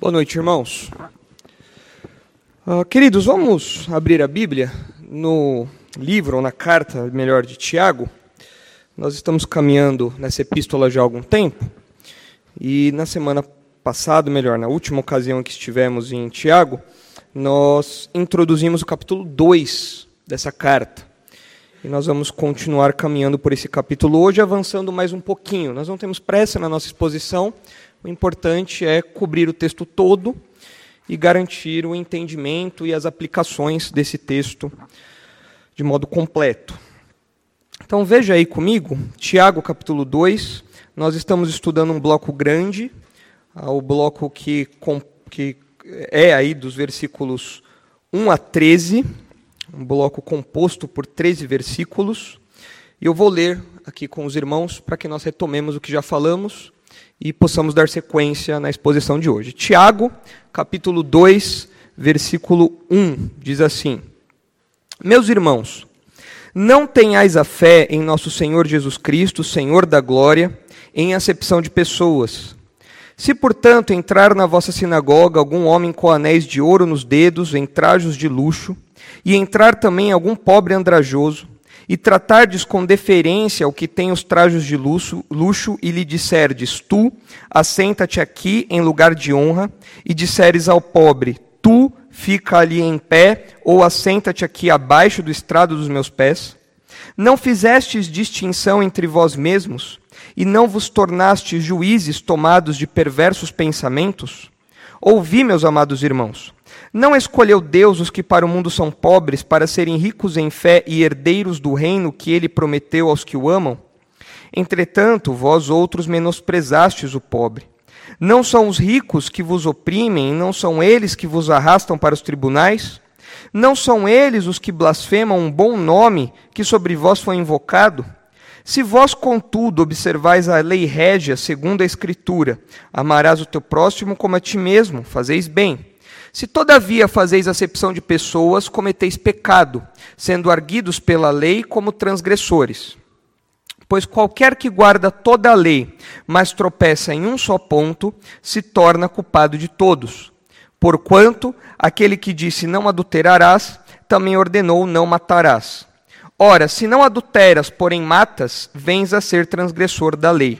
Boa noite, irmãos. Uh, queridos, vamos abrir a Bíblia no livro, ou na carta, melhor, de Tiago. Nós estamos caminhando nessa epístola já há algum tempo, e na semana passada, melhor, na última ocasião que estivemos em Tiago, nós introduzimos o capítulo 2 dessa carta. E nós vamos continuar caminhando por esse capítulo hoje, avançando mais um pouquinho. Nós não temos pressa na nossa exposição, o importante é cobrir o texto todo e garantir o entendimento e as aplicações desse texto de modo completo. Então veja aí comigo, Tiago capítulo 2, nós estamos estudando um bloco grande, ah, o bloco que, que é aí dos versículos 1 a 13, um bloco composto por 13 versículos, e eu vou ler aqui com os irmãos para que nós retomemos o que já falamos e possamos dar sequência na exposição de hoje. Tiago, capítulo 2, versículo 1, diz assim: Meus irmãos, não tenhais a fé em nosso Senhor Jesus Cristo, Senhor da glória, em acepção de pessoas. Se, portanto, entrar na vossa sinagoga algum homem com anéis de ouro nos dedos, em trajos de luxo, e entrar também algum pobre andrajoso, e tratardes com deferência o que tem os trajos de luxo, luxo e lhe disserdes, tu, assenta-te aqui em lugar de honra, e disseres ao pobre, tu, fica ali em pé, ou assenta-te aqui abaixo do estrado dos meus pés? Não fizestes distinção entre vós mesmos, e não vos tornastes juízes tomados de perversos pensamentos? Ouvi, meus amados irmãos, não escolheu Deus os que para o mundo são pobres, para serem ricos em fé e herdeiros do reino que ele prometeu aos que o amam? Entretanto, vós outros menosprezastes o pobre. Não são os ricos que vos oprimem, não são eles que vos arrastam para os tribunais? Não são eles os que blasfemam um bom nome que sobre vós foi invocado? Se vós, contudo, observais a lei régia segundo a Escritura, amarás o teu próximo como a ti mesmo, fazeis bem. Se todavia fazeis acepção de pessoas, cometeis pecado, sendo arguidos pela lei como transgressores. Pois qualquer que guarda toda a lei, mas tropeça em um só ponto, se torna culpado de todos. Porquanto aquele que disse não adulterarás, também ordenou não matarás. Ora, se não adulteras, porém matas, vens a ser transgressor da lei.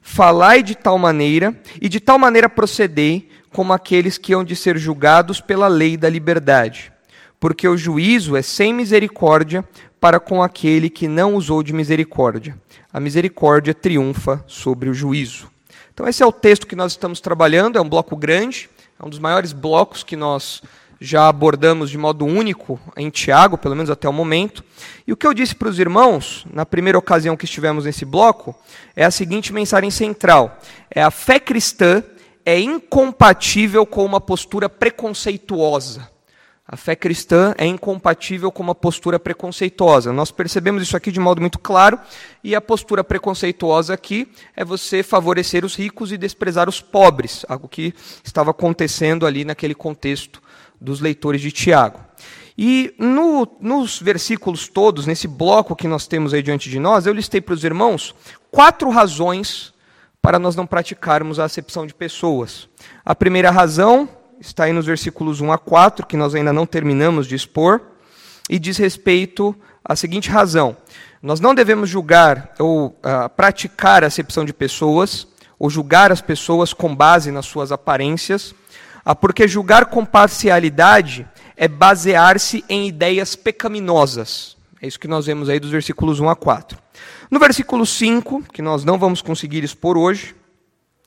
Falai de tal maneira, e de tal maneira procedei, como aqueles que hão de ser julgados pela lei da liberdade. Porque o juízo é sem misericórdia para com aquele que não usou de misericórdia. A misericórdia triunfa sobre o juízo. Então, esse é o texto que nós estamos trabalhando, é um bloco grande, é um dos maiores blocos que nós já abordamos de modo único em Tiago, pelo menos até o momento. E o que eu disse para os irmãos, na primeira ocasião que estivemos nesse bloco, é a seguinte mensagem central: é a fé cristã é incompatível com uma postura preconceituosa. A fé cristã é incompatível com uma postura preconceituosa. Nós percebemos isso aqui de modo muito claro, e a postura preconceituosa aqui é você favorecer os ricos e desprezar os pobres, algo que estava acontecendo ali naquele contexto dos leitores de Tiago. E no, nos versículos todos, nesse bloco que nós temos aí diante de nós, eu listei para os irmãos quatro razões para nós não praticarmos a acepção de pessoas. A primeira razão está aí nos versículos 1 a 4, que nós ainda não terminamos de expor, e diz respeito à seguinte razão: nós não devemos julgar ou uh, praticar a acepção de pessoas, ou julgar as pessoas com base nas suas aparências, uh, porque julgar com parcialidade é basear-se em ideias pecaminosas. É isso que nós vemos aí dos versículos 1 a 4. No versículo 5, que nós não vamos conseguir expor hoje,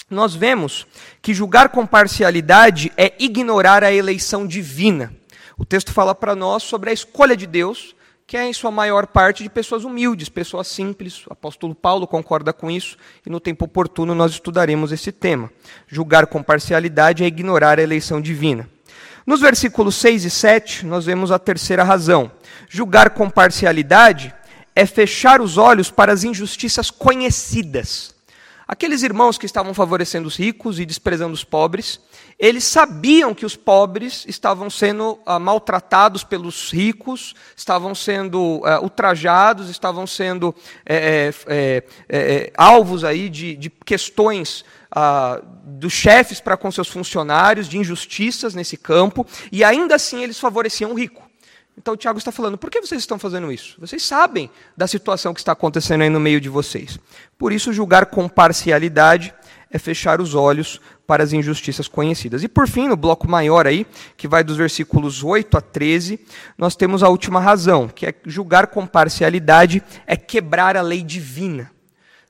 nós vemos que julgar com parcialidade é ignorar a eleição divina. O texto fala para nós sobre a escolha de Deus, que é em sua maior parte de pessoas humildes, pessoas simples. O apóstolo Paulo concorda com isso e no tempo oportuno nós estudaremos esse tema. Julgar com parcialidade é ignorar a eleição divina. Nos versículos 6 e 7, nós vemos a terceira razão. Julgar com parcialidade é fechar os olhos para as injustiças conhecidas. Aqueles irmãos que estavam favorecendo os ricos e desprezando os pobres, eles sabiam que os pobres estavam sendo uh, maltratados pelos ricos, estavam sendo uh, ultrajados, estavam sendo é, é, é, alvos aí de, de questões uh, dos chefes para com seus funcionários, de injustiças nesse campo, e ainda assim eles favoreciam o rico. Então o Tiago está falando: por que vocês estão fazendo isso? Vocês sabem da situação que está acontecendo aí no meio de vocês. Por isso, julgar com parcialidade é fechar os olhos para as injustiças conhecidas. E por fim, no bloco maior aí, que vai dos versículos 8 a 13, nós temos a última razão, que é julgar com parcialidade é quebrar a lei divina.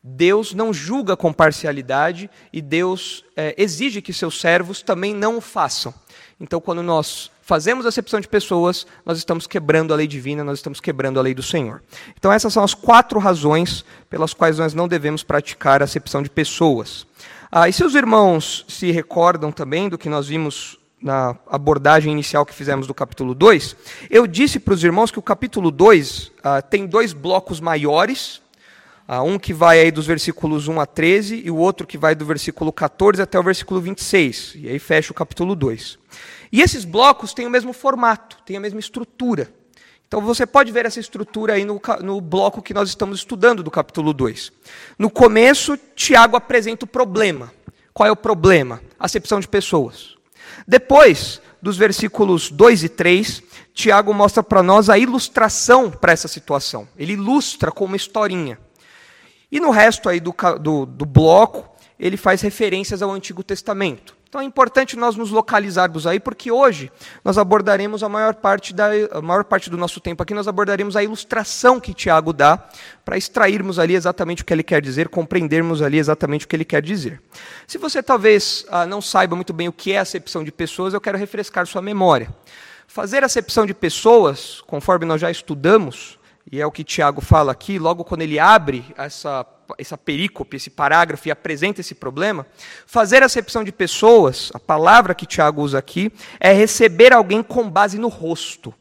Deus não julga com parcialidade e Deus é, exige que seus servos também não o façam. Então, quando nós fazemos acepção de pessoas, nós estamos quebrando a lei divina, nós estamos quebrando a lei do Senhor. Então, essas são as quatro razões pelas quais nós não devemos praticar a acepção de pessoas. Ah, e se os irmãos se recordam também do que nós vimos na abordagem inicial que fizemos do capítulo 2, eu disse para os irmãos que o capítulo 2 ah, tem dois blocos maiores, ah, um que vai aí dos versículos 1 a 13 e o outro que vai do versículo 14 até o versículo 26. E aí fecha o capítulo 2. E esses blocos têm o mesmo formato, têm a mesma estrutura. Então você pode ver essa estrutura aí no, no bloco que nós estamos estudando do capítulo 2. No começo, Tiago apresenta o problema. Qual é o problema? Acepção de pessoas. Depois, dos versículos 2 e 3, Tiago mostra para nós a ilustração para essa situação. Ele ilustra com uma historinha. E no resto aí do, do, do bloco, ele faz referências ao Antigo Testamento. Então é importante nós nos localizarmos aí, porque hoje nós abordaremos a maior parte, da, a maior parte do nosso tempo aqui, nós abordaremos a ilustração que Tiago dá, para extrairmos ali exatamente o que ele quer dizer, compreendermos ali exatamente o que ele quer dizer. Se você talvez ah, não saiba muito bem o que é acepção de pessoas, eu quero refrescar sua memória. Fazer acepção de pessoas, conforme nós já estudamos, e é o que Tiago fala aqui, logo quando ele abre essa essa perícope, esse parágrafo e apresenta esse problema, fazer acepção de pessoas, a palavra que Tiago usa aqui, é receber alguém com base no rosto.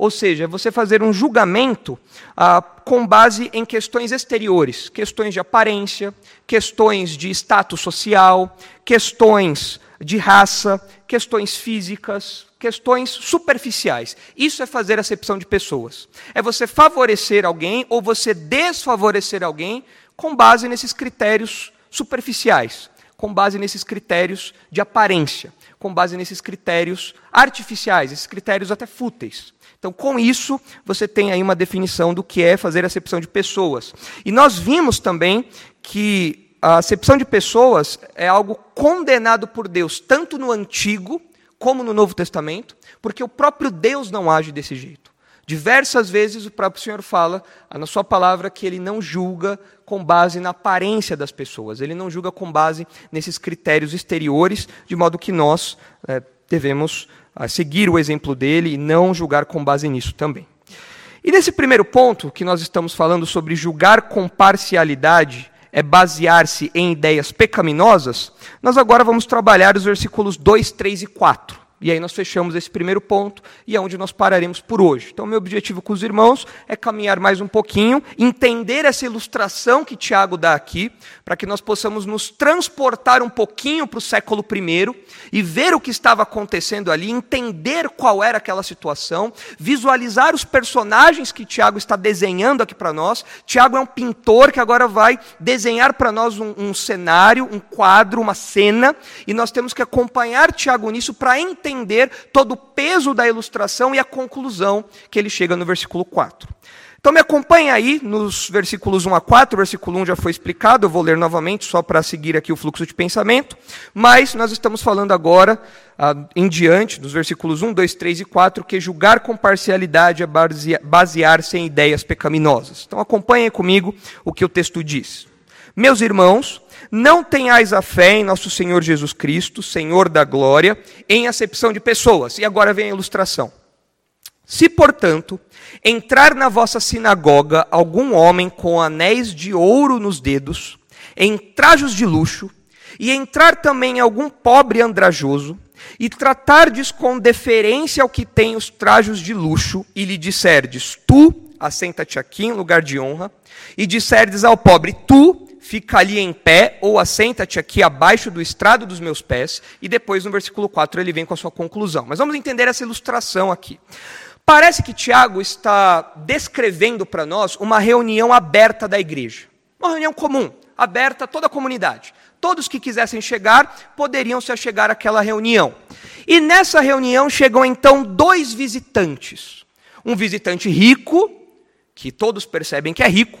Ou seja, é você fazer um julgamento ah, com base em questões exteriores, questões de aparência, questões de status social, questões de raça, questões físicas, questões superficiais. Isso é fazer acepção de pessoas. É você favorecer alguém ou você desfavorecer alguém com base nesses critérios superficiais, com base nesses critérios de aparência, com base nesses critérios artificiais, esses critérios até fúteis. Então, com isso, você tem aí uma definição do que é fazer acepção de pessoas. E nós vimos também que a acepção de pessoas é algo condenado por Deus, tanto no Antigo como no Novo Testamento, porque o próprio Deus não age desse jeito. Diversas vezes o próprio Senhor fala na sua palavra que ele não julga com base na aparência das pessoas, ele não julga com base nesses critérios exteriores, de modo que nós é, devemos é, seguir o exemplo dele e não julgar com base nisso também. E nesse primeiro ponto, que nós estamos falando sobre julgar com parcialidade, é basear-se em ideias pecaminosas, nós agora vamos trabalhar os versículos 2, 3 e 4. E aí nós fechamos esse primeiro ponto e é onde nós pararemos por hoje. Então, meu objetivo com os irmãos é caminhar mais um pouquinho, entender essa ilustração que Tiago dá aqui, para que nós possamos nos transportar um pouquinho para o século I e ver o que estava acontecendo ali, entender qual era aquela situação, visualizar os personagens que Tiago está desenhando aqui para nós. Tiago é um pintor que agora vai desenhar para nós um, um cenário, um quadro, uma cena, e nós temos que acompanhar Tiago nisso para entender entender todo o peso da ilustração e a conclusão que ele chega no versículo 4. Então me acompanhe aí nos versículos 1 a 4, o versículo 1 já foi explicado, eu vou ler novamente só para seguir aqui o fluxo de pensamento, mas nós estamos falando agora, ah, em diante, dos versículos 1, 2, 3 e 4, que julgar com parcialidade é basear-se em ideias pecaminosas. Então acompanhe comigo o que o texto diz. Meus irmãos, não tenhais a fé em nosso Senhor Jesus Cristo, Senhor da glória, em acepção de pessoas. E agora vem a ilustração. Se, portanto, entrar na vossa sinagoga algum homem com anéis de ouro nos dedos, em trajos de luxo, e entrar também algum pobre andrajoso, e tratardes com deferência ao que tem os trajos de luxo, e lhe disserdes, tu, assenta-te aqui em lugar de honra, e disserdes ao pobre, tu, fica ali em pé, ou assenta-te aqui abaixo do estrado dos meus pés, e depois no versículo 4 ele vem com a sua conclusão. Mas vamos entender essa ilustração aqui. Parece que Tiago está descrevendo para nós uma reunião aberta da igreja. Uma reunião comum, aberta a toda a comunidade. Todos que quisessem chegar poderiam se achegar àquela reunião. E nessa reunião chegam então dois visitantes. Um visitante rico, que todos percebem que é rico,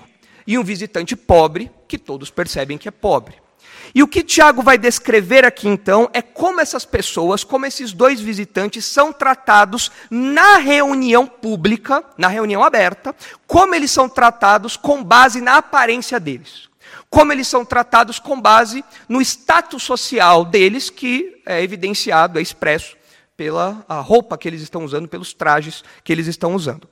e um visitante pobre, que todos percebem que é pobre. E o que Tiago vai descrever aqui então é como essas pessoas, como esses dois visitantes são tratados na reunião pública, na reunião aberta, como eles são tratados com base na aparência deles. Como eles são tratados com base no status social deles, que é evidenciado, é expresso pela roupa que eles estão usando, pelos trajes que eles estão usando.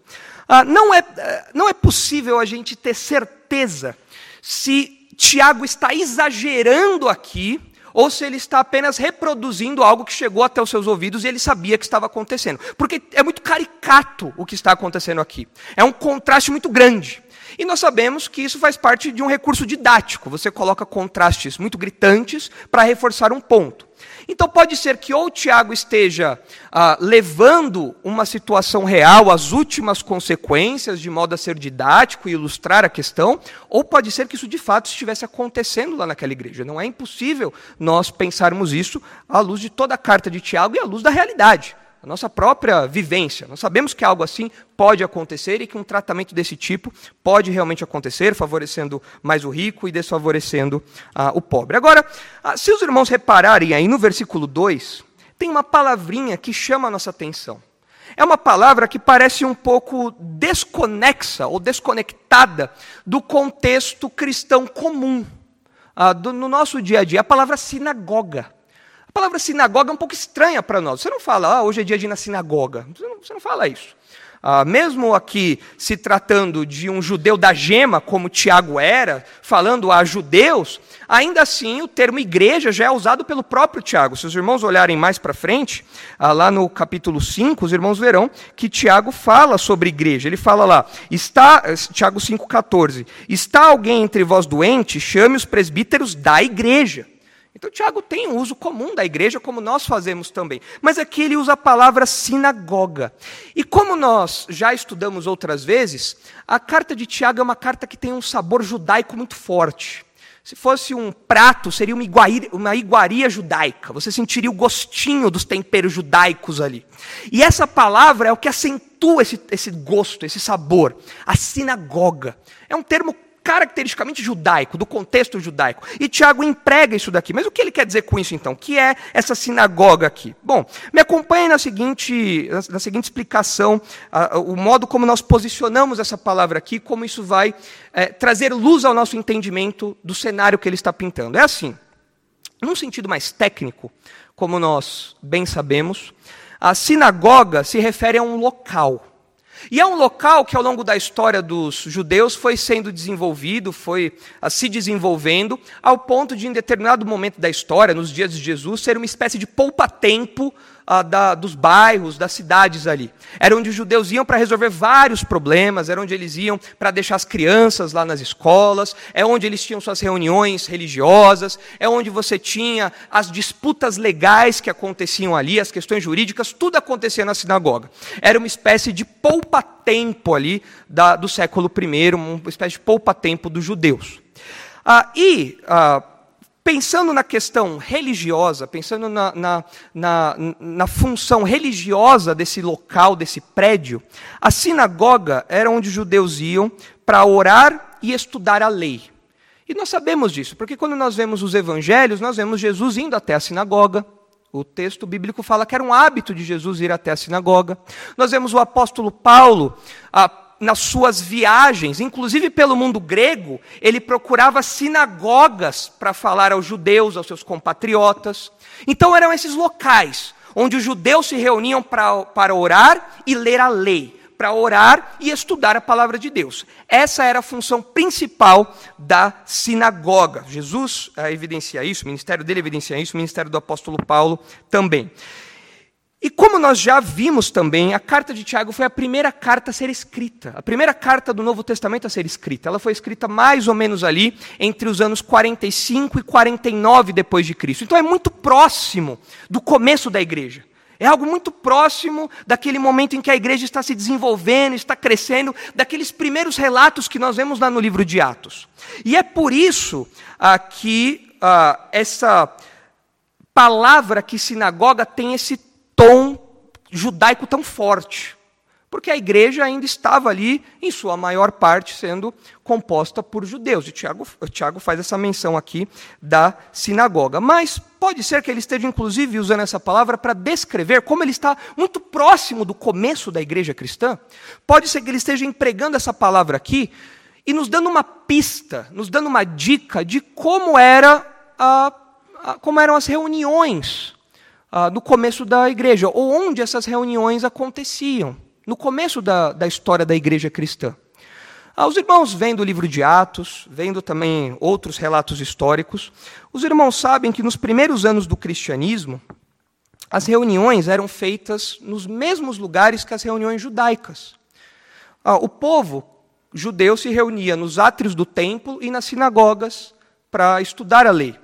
Ah, não, é, eh, não é possível a gente ter certeza se Tiago está exagerando aqui ou se ele está apenas reproduzindo algo que chegou até os seus ouvidos e ele sabia que estava acontecendo. Porque é muito caricato o que está acontecendo aqui. É um contraste muito grande. E nós sabemos que isso faz parte de um recurso didático. Você coloca contrastes muito gritantes para reforçar um ponto. Então pode ser que ou Tiago esteja ah, levando uma situação real às últimas consequências, de modo a ser didático e ilustrar a questão, ou pode ser que isso de fato estivesse acontecendo lá naquela igreja. Não é impossível nós pensarmos isso à luz de toda a carta de Tiago e à luz da realidade a nossa própria vivência. Nós sabemos que algo assim pode acontecer e que um tratamento desse tipo pode realmente acontecer, favorecendo mais o rico e desfavorecendo ah, o pobre. Agora, ah, se os irmãos repararem aí no versículo 2, tem uma palavrinha que chama a nossa atenção. É uma palavra que parece um pouco desconexa ou desconectada do contexto cristão comum. Ah, do, no nosso dia a dia, a palavra sinagoga. A palavra sinagoga é um pouco estranha para nós. Você não fala, ah, hoje é dia de ir na sinagoga. Você não, você não fala isso. Ah, mesmo aqui se tratando de um judeu da gema, como Tiago era, falando a judeus, ainda assim o termo igreja já é usado pelo próprio Tiago. Se os irmãos olharem mais para frente, ah, lá no capítulo 5, os irmãos verão que Tiago fala sobre igreja. Ele fala lá, está, Tiago 5,14, está alguém entre vós doente, chame os presbíteros da igreja. Então, Tiago tem um uso comum da igreja, como nós fazemos também. Mas aqui ele usa a palavra sinagoga. E como nós já estudamos outras vezes, a carta de Tiago é uma carta que tem um sabor judaico muito forte. Se fosse um prato, seria uma iguaria, uma iguaria judaica. Você sentiria o gostinho dos temperos judaicos ali. E essa palavra é o que acentua esse, esse gosto, esse sabor. A sinagoga. É um termo caracteristicamente judaico, do contexto judaico. E Tiago emprega isso daqui. Mas o que ele quer dizer com isso, então? O que é essa sinagoga aqui? Bom, me acompanhe na seguinte, na seguinte explicação, uh, o modo como nós posicionamos essa palavra aqui, como isso vai uh, trazer luz ao nosso entendimento do cenário que ele está pintando. É assim, num sentido mais técnico, como nós bem sabemos, a sinagoga se refere a um local. E é um local que, ao longo da história dos judeus, foi sendo desenvolvido, foi uh, se desenvolvendo, ao ponto de, em determinado momento da história, nos dias de Jesus, ser uma espécie de poupa-tempo ah, da, dos bairros, das cidades ali. Era onde os judeus iam para resolver vários problemas, era onde eles iam para deixar as crianças lá nas escolas, é onde eles tinham suas reuniões religiosas, é onde você tinha as disputas legais que aconteciam ali, as questões jurídicas, tudo acontecia na sinagoga. Era uma espécie de poupa-tempo ali da, do século I, uma espécie de poupa-tempo dos judeus. Ah, e. Ah, pensando na questão religiosa, pensando na, na, na, na, função religiosa desse local, desse prédio, a sinagoga era onde os judeus iam para orar e estudar a lei. E nós sabemos disso, porque quando nós vemos os evangelhos, nós vemos Jesus indo até a sinagoga. O texto bíblico fala que era um hábito de Jesus ir até a sinagoga. Nós vemos o apóstolo Paulo. A, nas suas viagens, inclusive pelo mundo grego, ele procurava sinagogas para falar aos judeus, aos seus compatriotas. Então eram esses locais onde os judeus se reuniam para orar e ler a lei, para orar e estudar a palavra de Deus. Essa era a função principal da sinagoga. Jesus eh, evidencia isso, o ministério dele evidencia isso, o ministério do apóstolo Paulo também. E como nós já vimos também, a carta de Tiago foi a primeira carta a ser escrita, a primeira carta do Novo Testamento a ser escrita. Ela foi escrita mais ou menos ali entre os anos 45 e 49 depois de Cristo. Então é muito próximo do começo da igreja. É algo muito próximo daquele momento em que a igreja está se desenvolvendo, está crescendo, daqueles primeiros relatos que nós vemos lá no livro de Atos. E é por isso ah, que ah, essa palavra que sinagoga tem esse judaico tão forte. Porque a igreja ainda estava ali, em sua maior parte, sendo composta por judeus. E Tiago, Tiago faz essa menção aqui da sinagoga. Mas pode ser que ele esteja, inclusive, usando essa palavra para descrever como ele está muito próximo do começo da igreja cristã. Pode ser que ele esteja empregando essa palavra aqui e nos dando uma pista, nos dando uma dica de como, era a, a como eram as reuniões ah, no começo da igreja, ou onde essas reuniões aconteciam, no começo da, da história da igreja cristã. Ah, os irmãos vendo o livro de Atos, vendo também outros relatos históricos, os irmãos sabem que nos primeiros anos do cristianismo, as reuniões eram feitas nos mesmos lugares que as reuniões judaicas. Ah, o povo judeu se reunia nos átrios do templo e nas sinagogas para estudar a lei.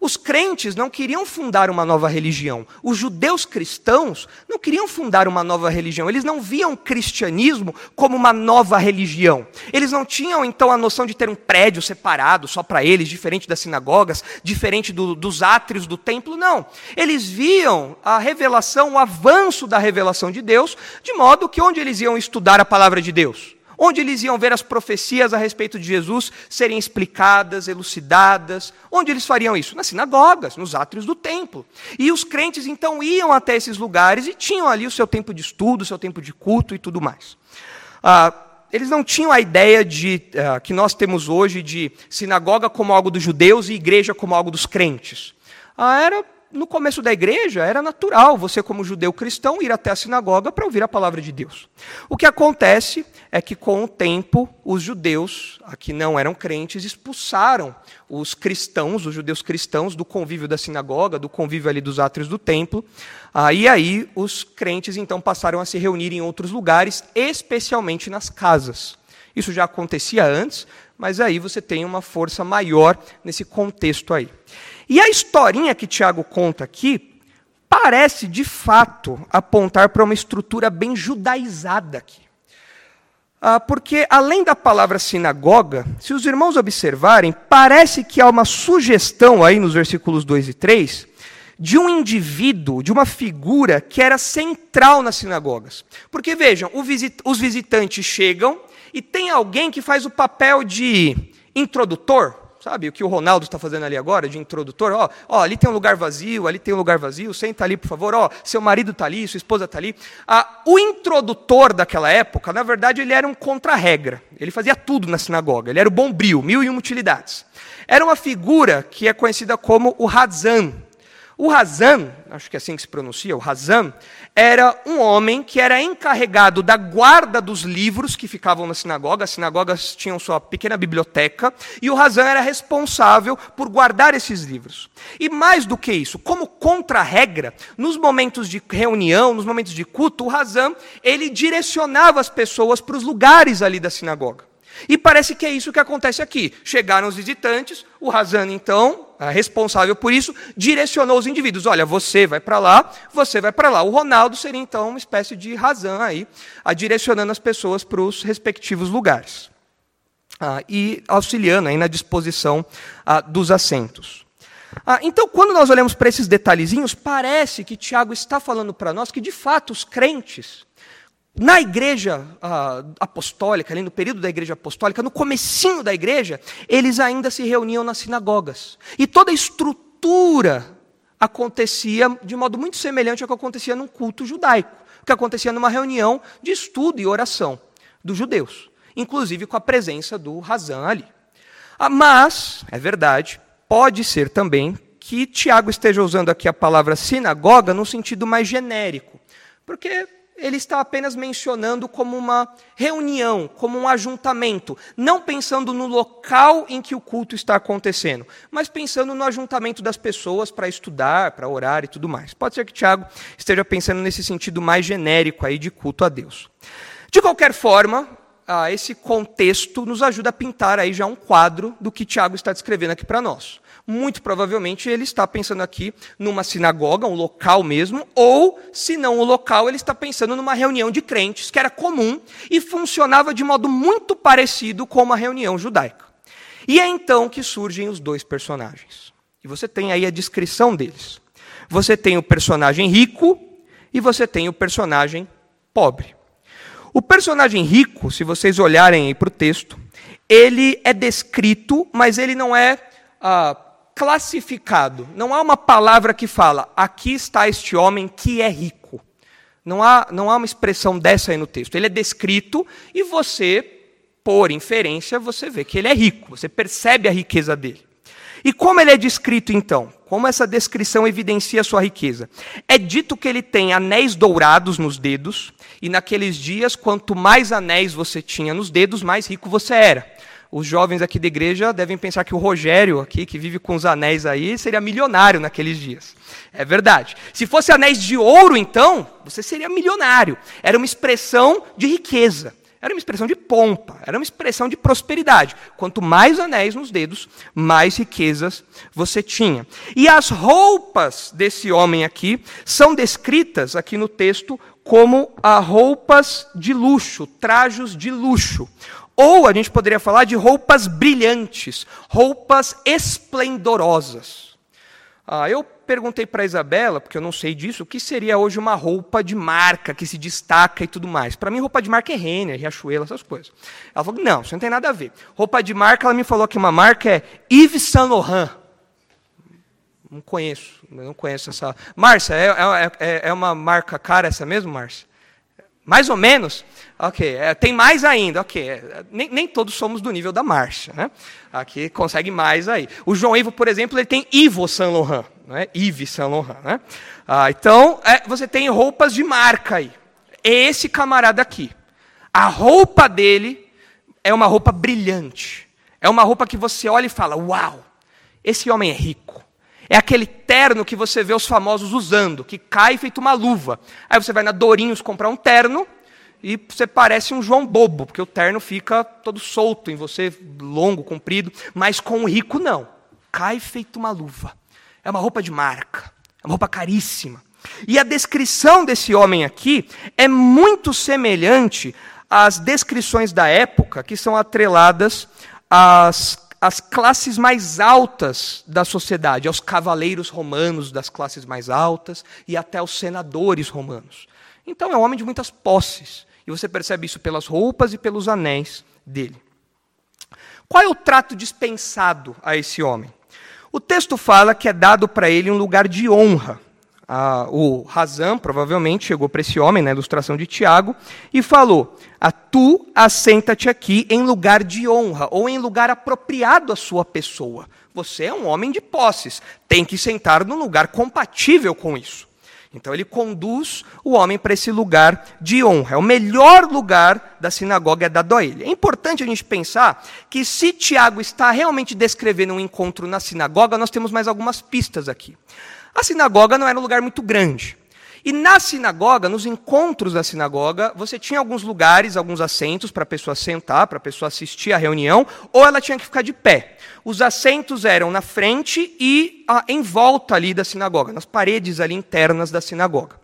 Os crentes não queriam fundar uma nova religião. Os judeus cristãos não queriam fundar uma nova religião. Eles não viam o cristianismo como uma nova religião. Eles não tinham, então, a noção de ter um prédio separado só para eles, diferente das sinagogas, diferente do, dos átrios do templo. Não. Eles viam a revelação, o avanço da revelação de Deus, de modo que onde eles iam estudar a palavra de Deus? Onde eles iam ver as profecias a respeito de Jesus serem explicadas, elucidadas. Onde eles fariam isso? Nas sinagogas, nos átrios do templo. E os crentes então iam até esses lugares e tinham ali o seu tempo de estudo, o seu tempo de culto e tudo mais. Ah, eles não tinham a ideia de, uh, que nós temos hoje de sinagoga como algo dos judeus e igreja como algo dos crentes. Ah, era no começo da igreja era natural você, como judeu cristão, ir até a sinagoga para ouvir a palavra de Deus. O que acontece é que, com o tempo, os judeus, que não eram crentes, expulsaram os cristãos, os judeus cristãos, do convívio da sinagoga, do convívio ali dos átrios do templo. Ah, e aí os crentes então passaram a se reunir em outros lugares, especialmente nas casas. Isso já acontecia antes, mas aí você tem uma força maior nesse contexto aí. E a historinha que Tiago conta aqui parece, de fato, apontar para uma estrutura bem judaizada aqui. Ah, porque, além da palavra sinagoga, se os irmãos observarem, parece que há uma sugestão aí nos versículos 2 e 3 de um indivíduo, de uma figura que era central nas sinagogas. Porque vejam, os visitantes chegam e tem alguém que faz o papel de introdutor, Sabe o que o Ronaldo está fazendo ali agora, de introdutor? Ó, ó, ali tem um lugar vazio, ali tem um lugar vazio, senta ali, por favor. Ó, seu marido está ali, sua esposa está ali. Ah, o introdutor daquela época, na verdade, ele era um contra-regra. Ele fazia tudo na sinagoga. Ele era o bombril, mil e uma utilidades. Era uma figura que é conhecida como o Hazan. O Razan, acho que é assim que se pronuncia, o Razan, era um homem que era encarregado da guarda dos livros que ficavam na sinagoga. As sinagogas tinham sua pequena biblioteca, e o Razan era responsável por guardar esses livros. E mais do que isso, como contra-regra, nos momentos de reunião, nos momentos de culto, o Razan, ele direcionava as pessoas para os lugares ali da sinagoga. E parece que é isso que acontece aqui. Chegaram os visitantes, o Razan, então, responsável por isso, direcionou os indivíduos. Olha, você vai para lá, você vai para lá. O Ronaldo seria, então, uma espécie de Razan aí, a direcionando as pessoas para os respectivos lugares. Ah, e auxiliando aí na disposição ah, dos assentos. Ah, então, quando nós olhamos para esses detalhezinhos, parece que Tiago está falando para nós que, de fato, os crentes na igreja uh, apostólica, ali no período da igreja apostólica, no comecinho da igreja, eles ainda se reuniam nas sinagogas. E toda a estrutura acontecia de modo muito semelhante ao que acontecia num culto judaico, que acontecia numa reunião de estudo e oração dos judeus, inclusive com a presença do Razan ali. Ah, mas, é verdade, pode ser também que Tiago esteja usando aqui a palavra sinagoga no sentido mais genérico, porque ele está apenas mencionando como uma reunião, como um ajuntamento, não pensando no local em que o culto está acontecendo, mas pensando no ajuntamento das pessoas para estudar, para orar e tudo mais. Pode ser que Tiago esteja pensando nesse sentido mais genérico aí de culto a Deus. De qualquer forma, esse contexto nos ajuda a pintar aí já um quadro do que Tiago está descrevendo aqui para nós muito provavelmente ele está pensando aqui numa sinagoga, um local mesmo, ou, se não o local, ele está pensando numa reunião de crentes que era comum e funcionava de modo muito parecido com uma reunião judaica. E é então que surgem os dois personagens. E você tem aí a descrição deles. Você tem o personagem rico e você tem o personagem pobre. O personagem rico, se vocês olharem para o texto, ele é descrito, mas ele não é ah, classificado. Não há uma palavra que fala, aqui está este homem que é rico. Não há, não há uma expressão dessa aí no texto. Ele é descrito e você, por inferência, você vê que ele é rico. Você percebe a riqueza dele. E como ele é descrito então? Como essa descrição evidencia sua riqueza? É dito que ele tem anéis dourados nos dedos, e naqueles dias, quanto mais anéis você tinha nos dedos, mais rico você era os jovens aqui da igreja devem pensar que o Rogério aqui, que vive com os anéis aí, seria milionário naqueles dias. É verdade. Se fosse anéis de ouro, então, você seria milionário. Era uma expressão de riqueza. Era uma expressão de pompa, era uma expressão de prosperidade. Quanto mais anéis nos dedos, mais riquezas você tinha. E as roupas desse homem aqui são descritas aqui no texto como a roupas de luxo, trajos de luxo. Ou a gente poderia falar de roupas brilhantes, roupas esplendorosas. Ah, eu perguntei para a Isabela, porque eu não sei disso, o que seria hoje uma roupa de marca que se destaca e tudo mais. Para mim, roupa de marca é Renner, Riachuelo, essas coisas. Ela falou: não, isso não tem nada a ver. Roupa de marca, ela me falou que uma marca é Yves Saint Laurent. Não conheço, não conheço essa. Márcia, é, é, é, é uma marca cara essa mesmo, Márcia? Mais ou menos? Ok. É, tem mais ainda, ok. É, nem, nem, todos somos do nível da marcha, né? Aqui consegue mais aí. O João Ivo, por exemplo, ele tem Ivo Saint Laurent, não é? Saint Laurent, né? Ah, então, é, você tem roupas de marca aí. Esse camarada aqui. A roupa dele é uma roupa brilhante. É uma roupa que você olha e fala: Uau, esse homem é rico. É aquele terno que você vê os famosos usando, que cai feito uma luva. Aí você vai na Dorinhos comprar um terno e você parece um João bobo, porque o terno fica todo solto em você, longo, comprido, mas com o rico não. Cai feito uma luva. É uma roupa de marca, é uma roupa caríssima. E a descrição desse homem aqui é muito semelhante às descrições da época que são atreladas às às classes mais altas da sociedade, aos cavaleiros romanos das classes mais altas e até aos senadores romanos. Então é um homem de muitas posses, e você percebe isso pelas roupas e pelos anéis dele. Qual é o trato dispensado a esse homem? O texto fala que é dado para ele um lugar de honra ah, o Razam provavelmente chegou para esse homem, na ilustração de Tiago, e falou: a Tu assenta-te aqui em lugar de honra, ou em lugar apropriado à sua pessoa. Você é um homem de posses, tem que sentar num lugar compatível com isso. Então ele conduz o homem para esse lugar de honra. É o melhor lugar da sinagoga é dado a ele. É importante a gente pensar que se Tiago está realmente descrevendo um encontro na sinagoga, nós temos mais algumas pistas aqui. A sinagoga não era um lugar muito grande. E na sinagoga, nos encontros da sinagoga, você tinha alguns lugares, alguns assentos para a pessoa sentar, para a pessoa assistir à reunião, ou ela tinha que ficar de pé. Os assentos eram na frente e ah, em volta ali da sinagoga, nas paredes ali internas da sinagoga.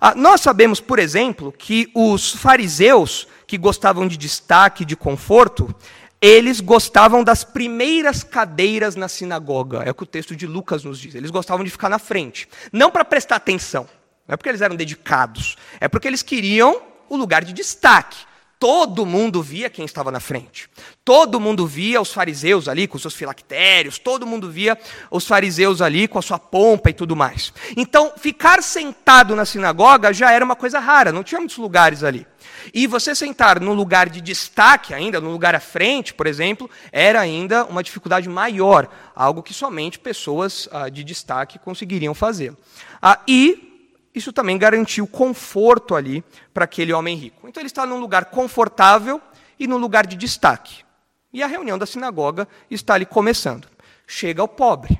Ah, nós sabemos, por exemplo, que os fariseus, que gostavam de destaque, de conforto, eles gostavam das primeiras cadeiras na sinagoga. É o que o texto de Lucas nos diz. Eles gostavam de ficar na frente. Não para prestar atenção, não é porque eles eram dedicados, é porque eles queriam o lugar de destaque. Todo mundo via quem estava na frente. Todo mundo via os fariseus ali com seus filactérios, todo mundo via os fariseus ali com a sua pompa e tudo mais. Então, ficar sentado na sinagoga já era uma coisa rara, não tinha muitos lugares ali. E você sentar num lugar de destaque ainda, no lugar à frente, por exemplo, era ainda uma dificuldade maior, algo que somente pessoas ah, de destaque conseguiriam fazer. Ah, e isso também garantiu conforto ali para aquele homem rico. Então ele está num lugar confortável e num lugar de destaque. E a reunião da sinagoga está ali começando. Chega o pobre.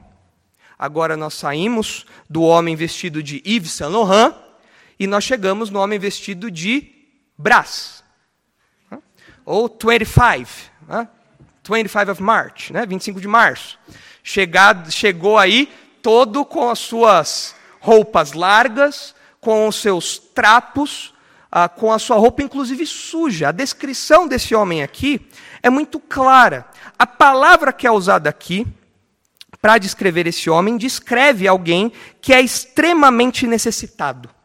Agora nós saímos do homem vestido de Yves Saint Laurent e nós chegamos no homem vestido de Brás. Ou 25, 25 of March, né? 25 de março. Chegado, chegou aí todo com as suas roupas largas, com os seus trapos, ah, com a sua roupa inclusive suja. A descrição desse homem aqui é muito clara. A palavra que é usada aqui para descrever esse homem descreve alguém que é extremamente necessitado.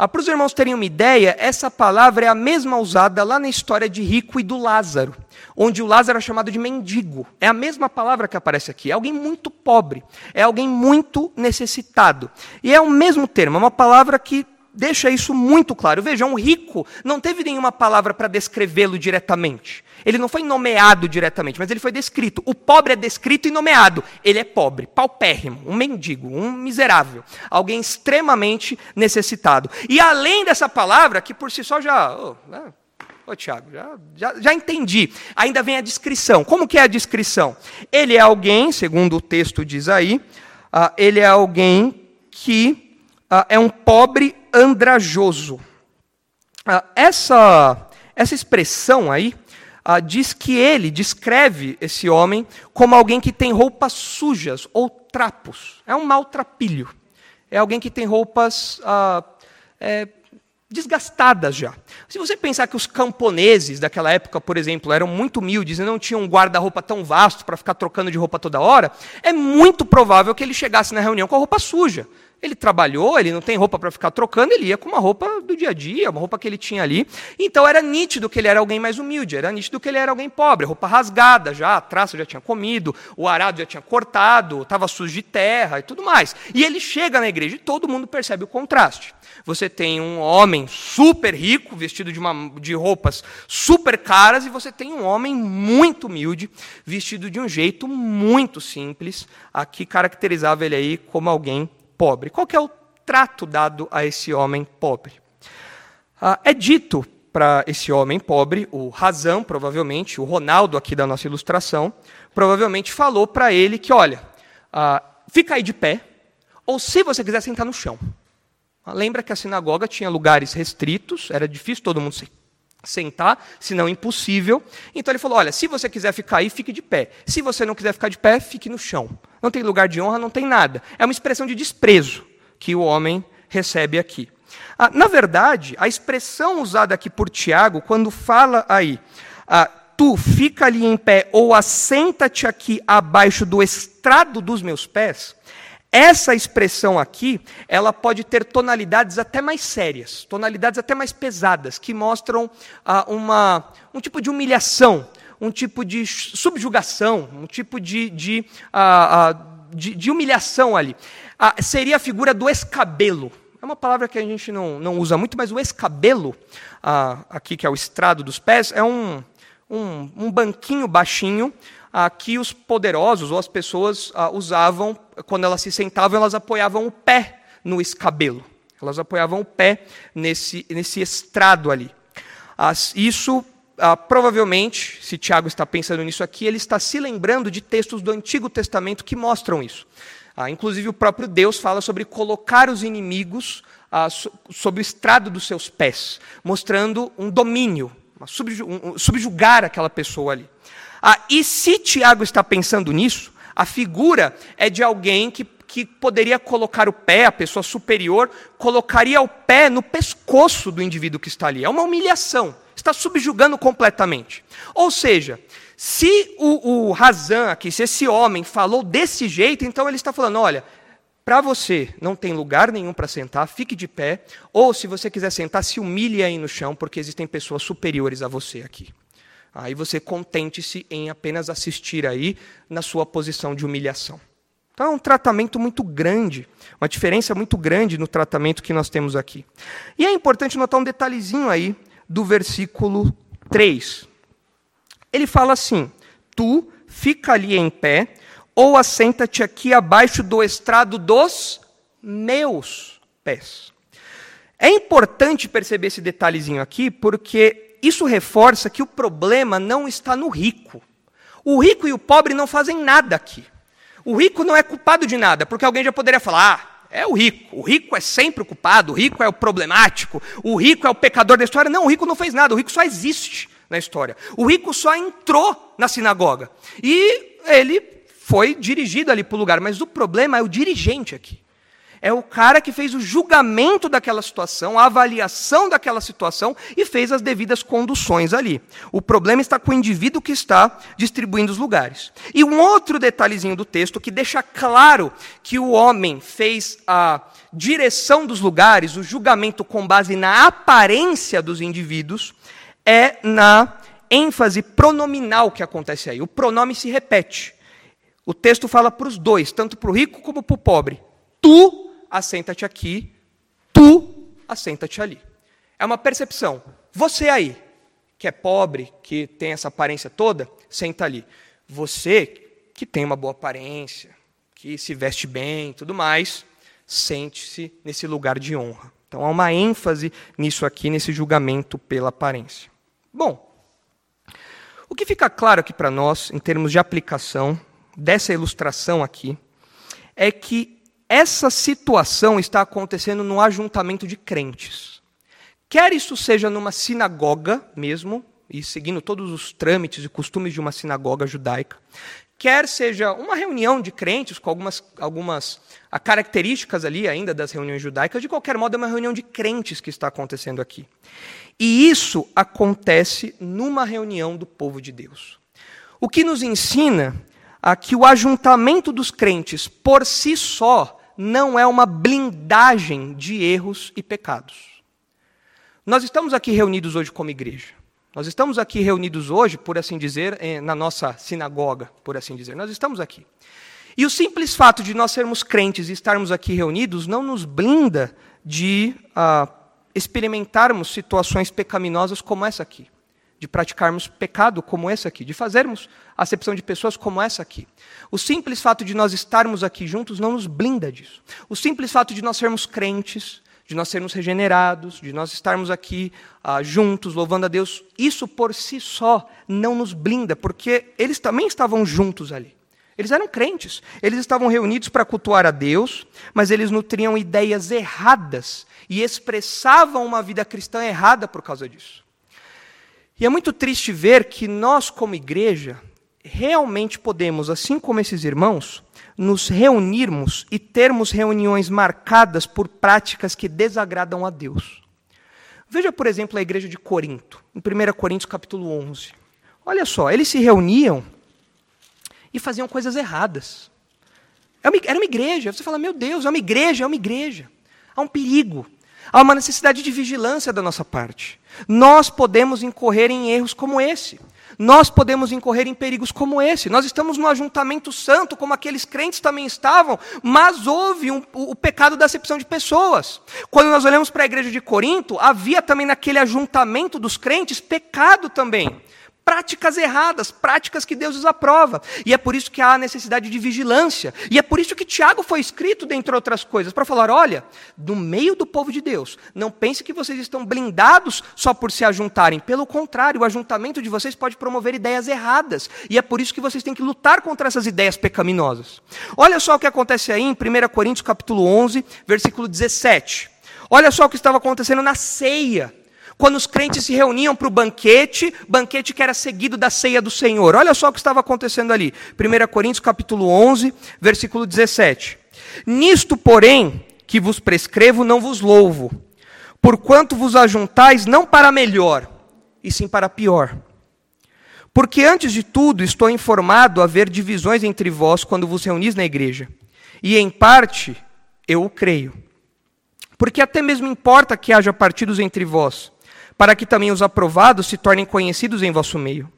Ah, para os irmãos terem uma ideia, essa palavra é a mesma usada lá na história de Rico e do Lázaro, onde o Lázaro é chamado de mendigo. É a mesma palavra que aparece aqui. É alguém muito pobre, é alguém muito necessitado. E é o mesmo termo, é uma palavra que deixa isso muito claro. Veja, um rico não teve nenhuma palavra para descrevê-lo diretamente. Ele não foi nomeado diretamente, mas ele foi descrito. O pobre é descrito e nomeado. Ele é pobre, paupérrimo, um mendigo, um miserável, alguém extremamente necessitado. E além dessa palavra, que por si só já. Oh, né? Ô, Tiago, já, já, já, entendi. Ainda vem a descrição. Como que é a descrição? Ele é alguém, segundo o texto diz aí, uh, ele é alguém que uh, é um pobre andrajoso. Uh, essa, essa expressão aí ah, diz que ele descreve esse homem como alguém que tem roupas sujas ou trapos. É um maltrapilho. É alguém que tem roupas ah, é, desgastadas já. Se você pensar que os camponeses daquela época, por exemplo, eram muito humildes e não tinham um guarda-roupa tão vasto para ficar trocando de roupa toda hora, é muito provável que ele chegasse na reunião com a roupa suja. Ele trabalhou, ele não tem roupa para ficar trocando, ele ia com uma roupa do dia a dia, uma roupa que ele tinha ali. Então era nítido que ele era alguém mais humilde, era nítido que ele era alguém pobre, roupa rasgada já, a traça já tinha comido, o arado já tinha cortado, estava sujo de terra e tudo mais. E ele chega na igreja e todo mundo percebe o contraste. Você tem um homem super rico, vestido de, uma, de roupas super caras, e você tem um homem muito humilde, vestido de um jeito muito simples, aqui caracterizava ele aí como alguém pobre. Qual é o trato dado a esse homem pobre? Ah, é dito para esse homem pobre, o Razão, provavelmente, o Ronaldo aqui da nossa ilustração, provavelmente falou para ele que, olha, ah, fica aí de pé, ou se você quiser sentar no chão. Ah, lembra que a sinagoga tinha lugares restritos, era difícil todo mundo sentar, senão impossível. Então ele falou: olha, se você quiser ficar aí, fique de pé. Se você não quiser ficar de pé, fique no chão. Não tem lugar de honra, não tem nada. É uma expressão de desprezo que o homem recebe aqui. Ah, na verdade, a expressão usada aqui por Tiago, quando fala aí, ah, tu fica ali em pé ou assenta-te aqui abaixo do estrado dos meus pés, essa expressão aqui, ela pode ter tonalidades até mais sérias, tonalidades até mais pesadas, que mostram ah, uma, um tipo de humilhação, um tipo de subjugação, um tipo de, de, ah, ah, de, de humilhação ali. Ah, seria a figura do escabelo. É uma palavra que a gente não, não usa muito, mas o escabelo, ah, aqui que é o estrado dos pés, é um, um, um banquinho baixinho ah, que os poderosos ou as pessoas usavam, quando elas se sentavam, elas apoiavam o pé no escabelo. Elas apoiavam o pé nesse, nesse estrado ali. As, isso, ah, provavelmente, se Tiago está pensando nisso aqui, ele está se lembrando de textos do Antigo Testamento que mostram isso. Ah, inclusive, o próprio Deus fala sobre colocar os inimigos ah, sob o estrado dos seus pés, mostrando um domínio, um, subjugar aquela pessoa ali. Ah, e se Tiago está pensando nisso, a figura é de alguém que, que poderia colocar o pé, a pessoa superior, colocaria o pé no pescoço do indivíduo que está ali. É uma humilhação, está subjugando completamente. Ou seja, se o, o Razan aqui, se esse homem falou desse jeito, então ele está falando: olha, para você não tem lugar nenhum para sentar, fique de pé, ou se você quiser sentar, se humilhe aí no chão, porque existem pessoas superiores a você aqui. Aí você contente-se em apenas assistir aí na sua posição de humilhação. Então é um tratamento muito grande, uma diferença muito grande no tratamento que nós temos aqui. E é importante notar um detalhezinho aí do versículo 3. Ele fala assim: Tu fica ali em pé, ou assenta-te aqui abaixo do estrado dos meus pés. É importante perceber esse detalhezinho aqui, porque isso reforça que o problema não está no rico. O rico e o pobre não fazem nada aqui. O rico não é culpado de nada, porque alguém já poderia falar: ah, é o rico. O rico é sempre o culpado, o rico é o problemático, o rico é o pecador da história. Não, o rico não fez nada, o rico só existe na história. O rico só entrou na sinagoga. E ele foi dirigido ali para o lugar. Mas o problema é o dirigente aqui. É o cara que fez o julgamento daquela situação, a avaliação daquela situação e fez as devidas conduções ali. O problema está com o indivíduo que está distribuindo os lugares. E um outro detalhezinho do texto que deixa claro que o homem fez a direção dos lugares, o julgamento com base na aparência dos indivíduos, é na ênfase pronominal que acontece aí. O pronome se repete. O texto fala para os dois, tanto para o rico como para o pobre. Tu assenta-te aqui, tu assenta-te ali. É uma percepção. Você aí, que é pobre, que tem essa aparência toda, senta ali. Você, que tem uma boa aparência, que se veste bem tudo mais, sente-se nesse lugar de honra. Então há uma ênfase nisso aqui, nesse julgamento pela aparência. Bom, o que fica claro aqui para nós, em termos de aplicação dessa ilustração aqui, é que essa situação está acontecendo no ajuntamento de crentes. Quer isso seja numa sinagoga mesmo, e seguindo todos os trâmites e costumes de uma sinagoga judaica, quer seja uma reunião de crentes com algumas, algumas características ali ainda das reuniões judaicas, de qualquer modo é uma reunião de crentes que está acontecendo aqui. E isso acontece numa reunião do povo de Deus. O que nos ensina a que o ajuntamento dos crentes por si só não é uma blindagem de erros e pecados. Nós estamos aqui reunidos hoje como igreja. Nós estamos aqui reunidos hoje, por assim dizer, eh, na nossa sinagoga, por assim dizer. Nós estamos aqui. E o simples fato de nós sermos crentes e estarmos aqui reunidos não nos blinda de ah, experimentarmos situações pecaminosas como essa aqui de praticarmos pecado como esse aqui, de fazermos acepção de pessoas como essa aqui. O simples fato de nós estarmos aqui juntos não nos blinda disso. O simples fato de nós sermos crentes, de nós sermos regenerados, de nós estarmos aqui ah, juntos, louvando a Deus, isso por si só não nos blinda, porque eles também estavam juntos ali. Eles eram crentes, eles estavam reunidos para cultuar a Deus, mas eles nutriam ideias erradas e expressavam uma vida cristã errada por causa disso. E é muito triste ver que nós, como igreja, realmente podemos, assim como esses irmãos, nos reunirmos e termos reuniões marcadas por práticas que desagradam a Deus. Veja, por exemplo, a igreja de Corinto, em 1 Coríntios capítulo 11. Olha só, eles se reuniam e faziam coisas erradas. É era uma igreja. Você fala, meu Deus, é uma igreja, é uma igreja. Há um perigo. Há uma necessidade de vigilância da nossa parte. Nós podemos incorrer em erros como esse. Nós podemos incorrer em perigos como esse. Nós estamos no ajuntamento santo, como aqueles crentes também estavam, mas houve um, o, o pecado da acepção de pessoas. Quando nós olhamos para a igreja de Corinto, havia também naquele ajuntamento dos crentes pecado também práticas erradas, práticas que Deus desaprova. E é por isso que há a necessidade de vigilância. E é por isso que Tiago foi escrito, dentre outras coisas, para falar: olha, no meio do povo de Deus, não pense que vocês estão blindados só por se ajuntarem. Pelo contrário, o ajuntamento de vocês pode promover ideias erradas. E é por isso que vocês têm que lutar contra essas ideias pecaminosas. Olha só o que acontece aí em 1 Coríntios capítulo 11, versículo 17. Olha só o que estava acontecendo na ceia quando os crentes se reuniam para o banquete, banquete que era seguido da ceia do Senhor. Olha só o que estava acontecendo ali. 1 Coríntios capítulo 11, versículo 17. Nisto, porém, que vos prescrevo, não vos louvo, porquanto vos ajuntais não para melhor, e sim para pior. Porque antes de tudo estou informado haver divisões entre vós quando vos reunis na igreja. E em parte eu o creio. Porque até mesmo importa que haja partidos entre vós, para que também os aprovados se tornem conhecidos em vosso meio.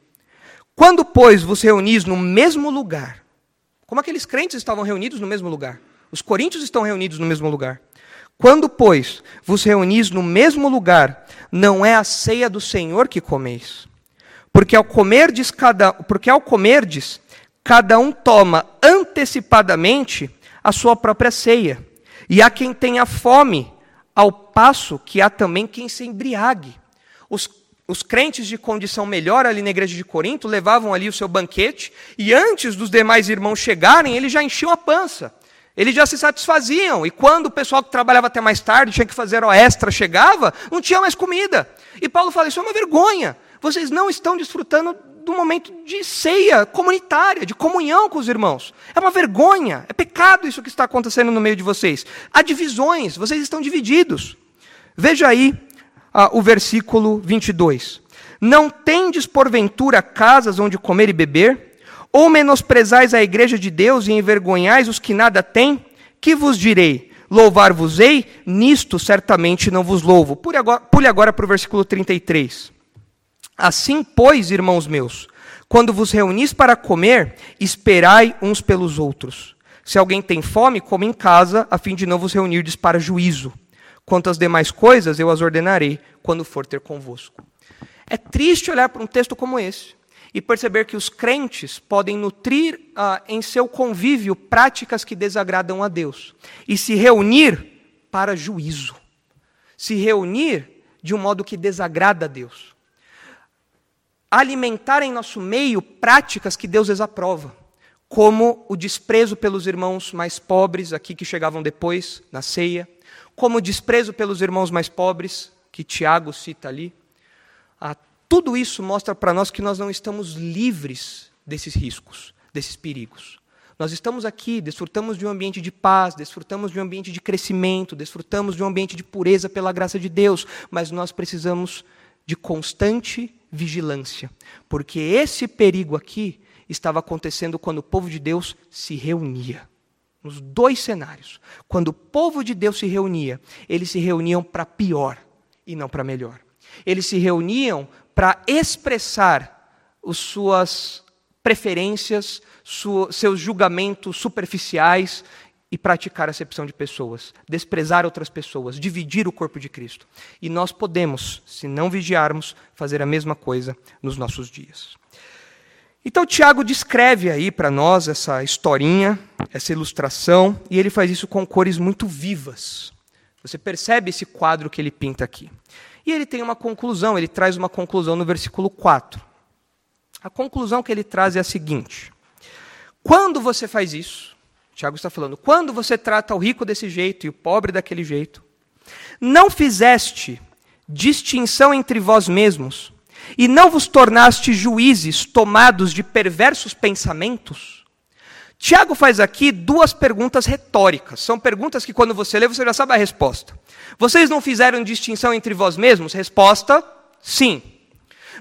Quando, pois, vos reunis no mesmo lugar, como aqueles crentes estavam reunidos no mesmo lugar, os coríntios estão reunidos no mesmo lugar. Quando, pois, vos reunis no mesmo lugar, não é a ceia do Senhor que comeis. Porque ao comerdes cada, porque ao comerdes, cada um toma antecipadamente a sua própria ceia. E há quem tenha fome, ao passo que há também quem se embriague. Os, os crentes de condição melhor ali na igreja de Corinto levavam ali o seu banquete, e antes dos demais irmãos chegarem, eles já enchiam a pança. Eles já se satisfaziam, e quando o pessoal que trabalhava até mais tarde, tinha que fazer hora extra, chegava, não tinha mais comida. E Paulo fala: Isso é uma vergonha. Vocês não estão desfrutando do momento de ceia comunitária, de comunhão com os irmãos. É uma vergonha, é pecado isso que está acontecendo no meio de vocês. Há divisões, vocês estão divididos. Veja aí ah, o versículo 22. Não tendes porventura casas onde comer e beber? Ou menosprezais a igreja de Deus e envergonhais os que nada têm? Que vos direi? Louvar-vos-ei? Nisto certamente não vos louvo. Pule agora, pule agora para o versículo 33. Assim, pois, irmãos meus, quando vos reunis para comer, esperai uns pelos outros. Se alguém tem fome, come em casa, a fim de não vos reunirdes para juízo. Quanto às demais coisas, eu as ordenarei quando for ter convosco. É triste olhar para um texto como esse e perceber que os crentes podem nutrir ah, em seu convívio práticas que desagradam a Deus e se reunir para juízo, se reunir de um modo que desagrada a Deus, alimentar em nosso meio práticas que Deus desaprova, como o desprezo pelos irmãos mais pobres, aqui que chegavam depois na ceia, como o desprezo pelos irmãos mais pobres, que Tiago cita ali. Ah, tudo isso mostra para nós que nós não estamos livres desses riscos, desses perigos. Nós estamos aqui, desfrutamos de um ambiente de paz, desfrutamos de um ambiente de crescimento, desfrutamos de um ambiente de pureza pela graça de Deus, mas nós precisamos de constante vigilância, porque esse perigo aqui estava acontecendo quando o povo de Deus se reunia. Nos dois cenários. Quando o povo de Deus se reunia, eles se reuniam para pior e não para melhor. Eles se reuniam para expressar as suas preferências, seus julgamentos superficiais e praticar acepção de pessoas, desprezar outras pessoas, dividir o corpo de Cristo. E nós podemos, se não vigiarmos, fazer a mesma coisa nos nossos dias. Então, Tiago descreve aí para nós essa historinha, essa ilustração, e ele faz isso com cores muito vivas. Você percebe esse quadro que ele pinta aqui. E ele tem uma conclusão, ele traz uma conclusão no versículo 4. A conclusão que ele traz é a seguinte: quando você faz isso, Tiago está falando, quando você trata o rico desse jeito e o pobre daquele jeito, não fizeste distinção entre vós mesmos, e não vos tornaste juízes tomados de perversos pensamentos? Tiago faz aqui duas perguntas retóricas. São perguntas que, quando você lê, você já sabe a resposta. Vocês não fizeram distinção entre vós mesmos? Resposta: sim.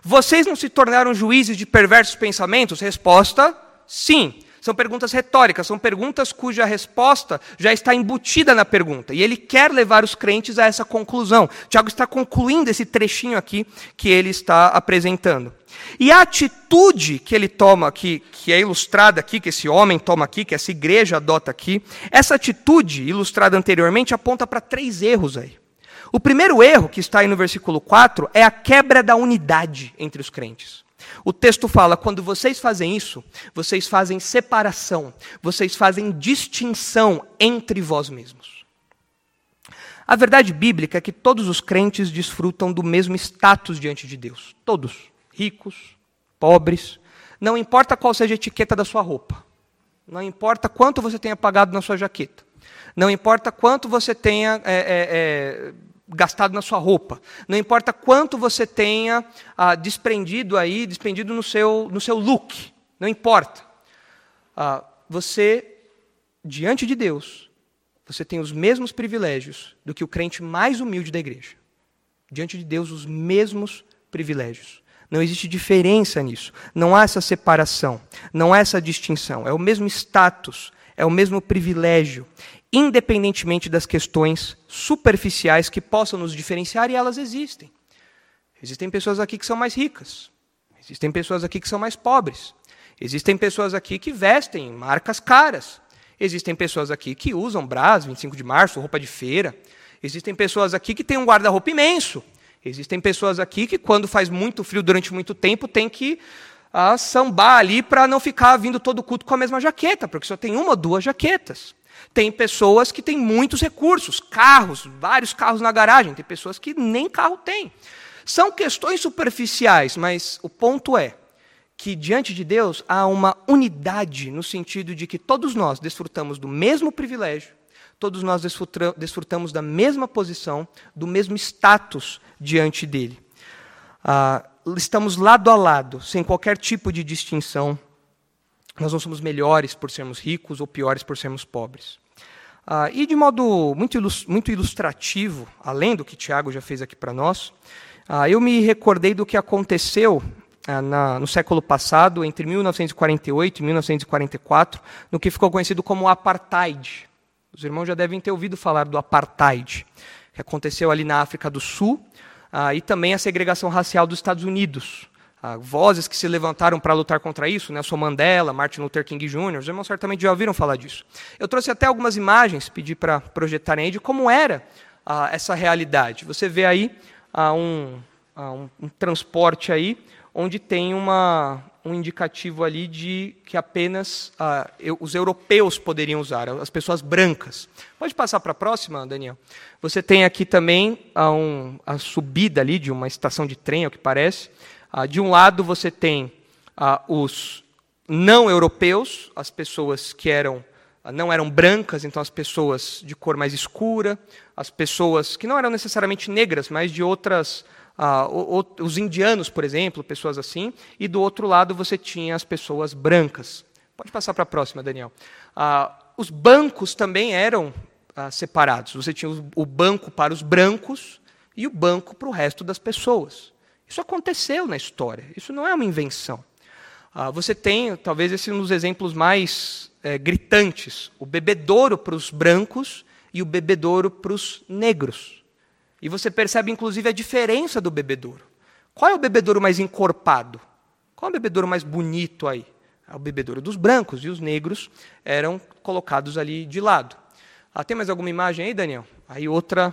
Vocês não se tornaram juízes de perversos pensamentos? Resposta: sim. São perguntas retóricas, são perguntas cuja resposta já está embutida na pergunta. E ele quer levar os crentes a essa conclusão. Tiago está concluindo esse trechinho aqui que ele está apresentando. E a atitude que ele toma aqui, que é ilustrada aqui, que esse homem toma aqui, que essa igreja adota aqui, essa atitude ilustrada anteriormente aponta para três erros aí. O primeiro erro, que está aí no versículo 4, é a quebra da unidade entre os crentes. O texto fala: quando vocês fazem isso, vocês fazem separação, vocês fazem distinção entre vós mesmos. A verdade bíblica é que todos os crentes desfrutam do mesmo status diante de Deus. Todos. Ricos, pobres. Não importa qual seja a etiqueta da sua roupa. Não importa quanto você tenha pagado na sua jaqueta. Não importa quanto você tenha é, é, é, gastado na sua roupa. Não importa quanto você tenha ah, desprendido aí, desprendido no seu, no seu look. Não importa. Ah, você, diante de Deus, você tem os mesmos privilégios do que o crente mais humilde da igreja. Diante de Deus, os mesmos privilégios. Não existe diferença nisso. Não há essa separação. Não há essa distinção. É o mesmo status. É o mesmo privilégio independentemente das questões superficiais que possam nos diferenciar, e elas existem. Existem pessoas aqui que são mais ricas, existem pessoas aqui que são mais pobres, existem pessoas aqui que vestem marcas caras, existem pessoas aqui que usam Brás, 25 de março, roupa de feira, existem pessoas aqui que têm um guarda-roupa imenso, existem pessoas aqui que, quando faz muito frio durante muito tempo, tem que ah, sambar ali para não ficar vindo todo culto com a mesma jaqueta, porque só tem uma ou duas jaquetas. Tem pessoas que têm muitos recursos, carros, vários carros na garagem, tem pessoas que nem carro têm. São questões superficiais, mas o ponto é que diante de Deus há uma unidade no sentido de que todos nós desfrutamos do mesmo privilégio, todos nós desfrutamos da mesma posição, do mesmo status diante dele. Ah, estamos lado a lado, sem qualquer tipo de distinção. Nós não somos melhores por sermos ricos ou piores por sermos pobres. Ah, e de modo muito ilustrativo, além do que Tiago já fez aqui para nós, ah, eu me recordei do que aconteceu ah, na, no século passado, entre 1948 e 1944, no que ficou conhecido como apartheid. Os irmãos já devem ter ouvido falar do apartheid, que aconteceu ali na África do Sul, ah, e também a segregação racial dos Estados Unidos. Ah, vozes que se levantaram para lutar contra isso, Nelson Mandela, Martin Luther King Jr., os irmãos certamente já ouviram falar disso. Eu trouxe até algumas imagens, pedi para projetarem aí, de como era ah, essa realidade. Você vê aí ah, um, um, um, transporte aí, onde tem uma, um indicativo ali de que apenas eu, os europeus poderiam usar, as pessoas brancas. Pode passar para a próxima, Daniel? Você tem aqui também a, um, a subida ali de uma estação de trem, ao que parece. Ah, de um lado você tem ah, os não europeus, as pessoas que eram ah, não eram brancas, então as pessoas de cor mais escura, as pessoas que não eram necessariamente negras, mas de outras ah, os indianos, por exemplo, pessoas assim, e do outro lado você tinha as pessoas brancas. Pode passar para a próxima, Daniel. Ah, os bancos também eram ah, separados. Você tinha o banco para os brancos e o banco para o resto das pessoas. Isso aconteceu na história, isso não é uma invenção. Ah, você tem, talvez, esse um dos exemplos mais é, gritantes: o bebedouro para os brancos e o bebedouro para os negros. E você percebe, inclusive, a diferença do bebedouro. Qual é o bebedouro mais encorpado? Qual é o bebedouro mais bonito aí? É o bebedouro dos brancos, e os negros eram colocados ali de lado. Ah, tem mais alguma imagem aí, Daniel? Aí outra,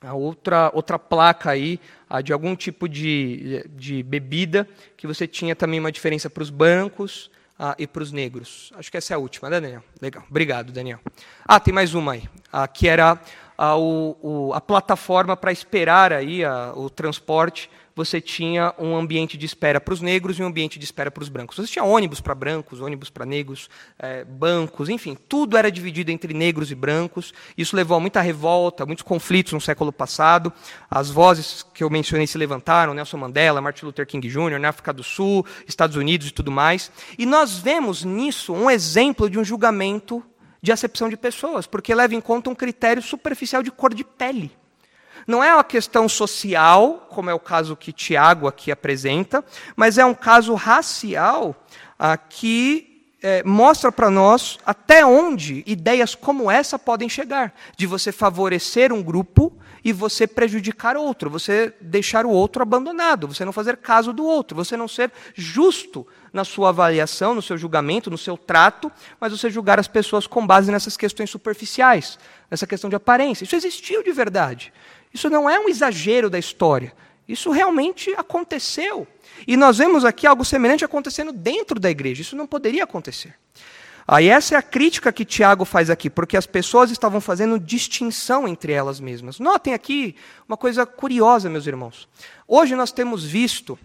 a outra, outra placa aí ah, de algum tipo de, de bebida que você tinha também uma diferença para os brancos ah, e para os negros. Acho que essa é a última, né, Daniel? Legal. Obrigado, Daniel. Ah, tem mais uma aí, ah, que era a, ah, o, a plataforma para esperar aí a, o transporte você tinha um ambiente de espera para os negros e um ambiente de espera para os brancos. Você tinha ônibus para brancos, ônibus para negros, é, bancos, enfim, tudo era dividido entre negros e brancos. Isso levou a muita revolta, muitos conflitos no século passado. As vozes que eu mencionei se levantaram, Nelson Mandela, Martin Luther King Jr., na África do Sul, Estados Unidos e tudo mais. E nós vemos nisso um exemplo de um julgamento de acepção de pessoas, porque leva em conta um critério superficial de cor de pele. Não é uma questão social, como é o caso que Tiago aqui apresenta, mas é um caso racial ah, que é, mostra para nós até onde ideias como essa podem chegar, de você favorecer um grupo e você prejudicar outro, você deixar o outro abandonado, você não fazer caso do outro, você não ser justo na sua avaliação, no seu julgamento, no seu trato, mas você julgar as pessoas com base nessas questões superficiais, nessa questão de aparência. Isso existiu de verdade. Isso não é um exagero da história. Isso realmente aconteceu. E nós vemos aqui algo semelhante acontecendo dentro da igreja. Isso não poderia acontecer. Aí essa é a crítica que Tiago faz aqui, porque as pessoas estavam fazendo distinção entre elas mesmas. Notem aqui uma coisa curiosa, meus irmãos. Hoje nós temos visto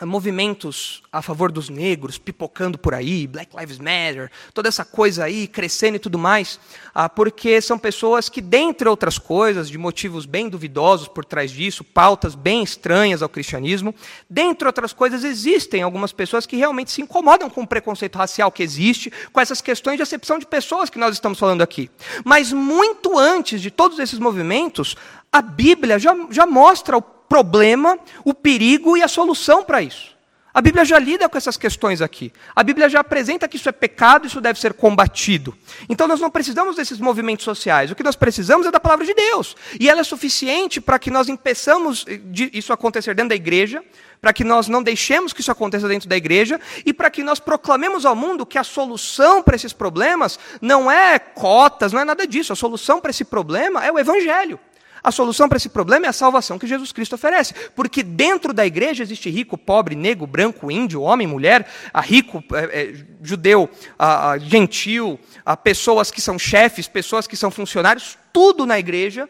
movimentos a favor dos negros pipocando por aí, Black Lives Matter, toda essa coisa aí crescendo e tudo mais, ah, porque são pessoas que, dentre outras coisas, de motivos bem duvidosos por trás disso, pautas bem estranhas ao cristianismo, dentre outras coisas, existem algumas pessoas que realmente se incomodam com o preconceito racial que existe, com essas questões de acepção de pessoas que nós estamos falando aqui. Mas muito antes de todos esses movimentos, a Bíblia já, já mostra o problema, o perigo e a solução para isso. A Bíblia já lida com essas questões aqui. A Bíblia já apresenta que isso é pecado, isso deve ser combatido. Então nós não precisamos desses movimentos sociais. O que nós precisamos é da palavra de Deus. E ela é suficiente para que nós impeçamos isso acontecer dentro da igreja, para que nós não deixemos que isso aconteça dentro da igreja e para que nós proclamemos ao mundo que a solução para esses problemas não é cotas, não é nada disso. A solução para esse problema é o evangelho. A solução para esse problema é a salvação que Jesus Cristo oferece. Porque dentro da igreja existe rico, pobre, negro, branco, índio, homem, mulher, rico, é, é, judeu, a, a gentil, a pessoas que são chefes, pessoas que são funcionários, tudo na igreja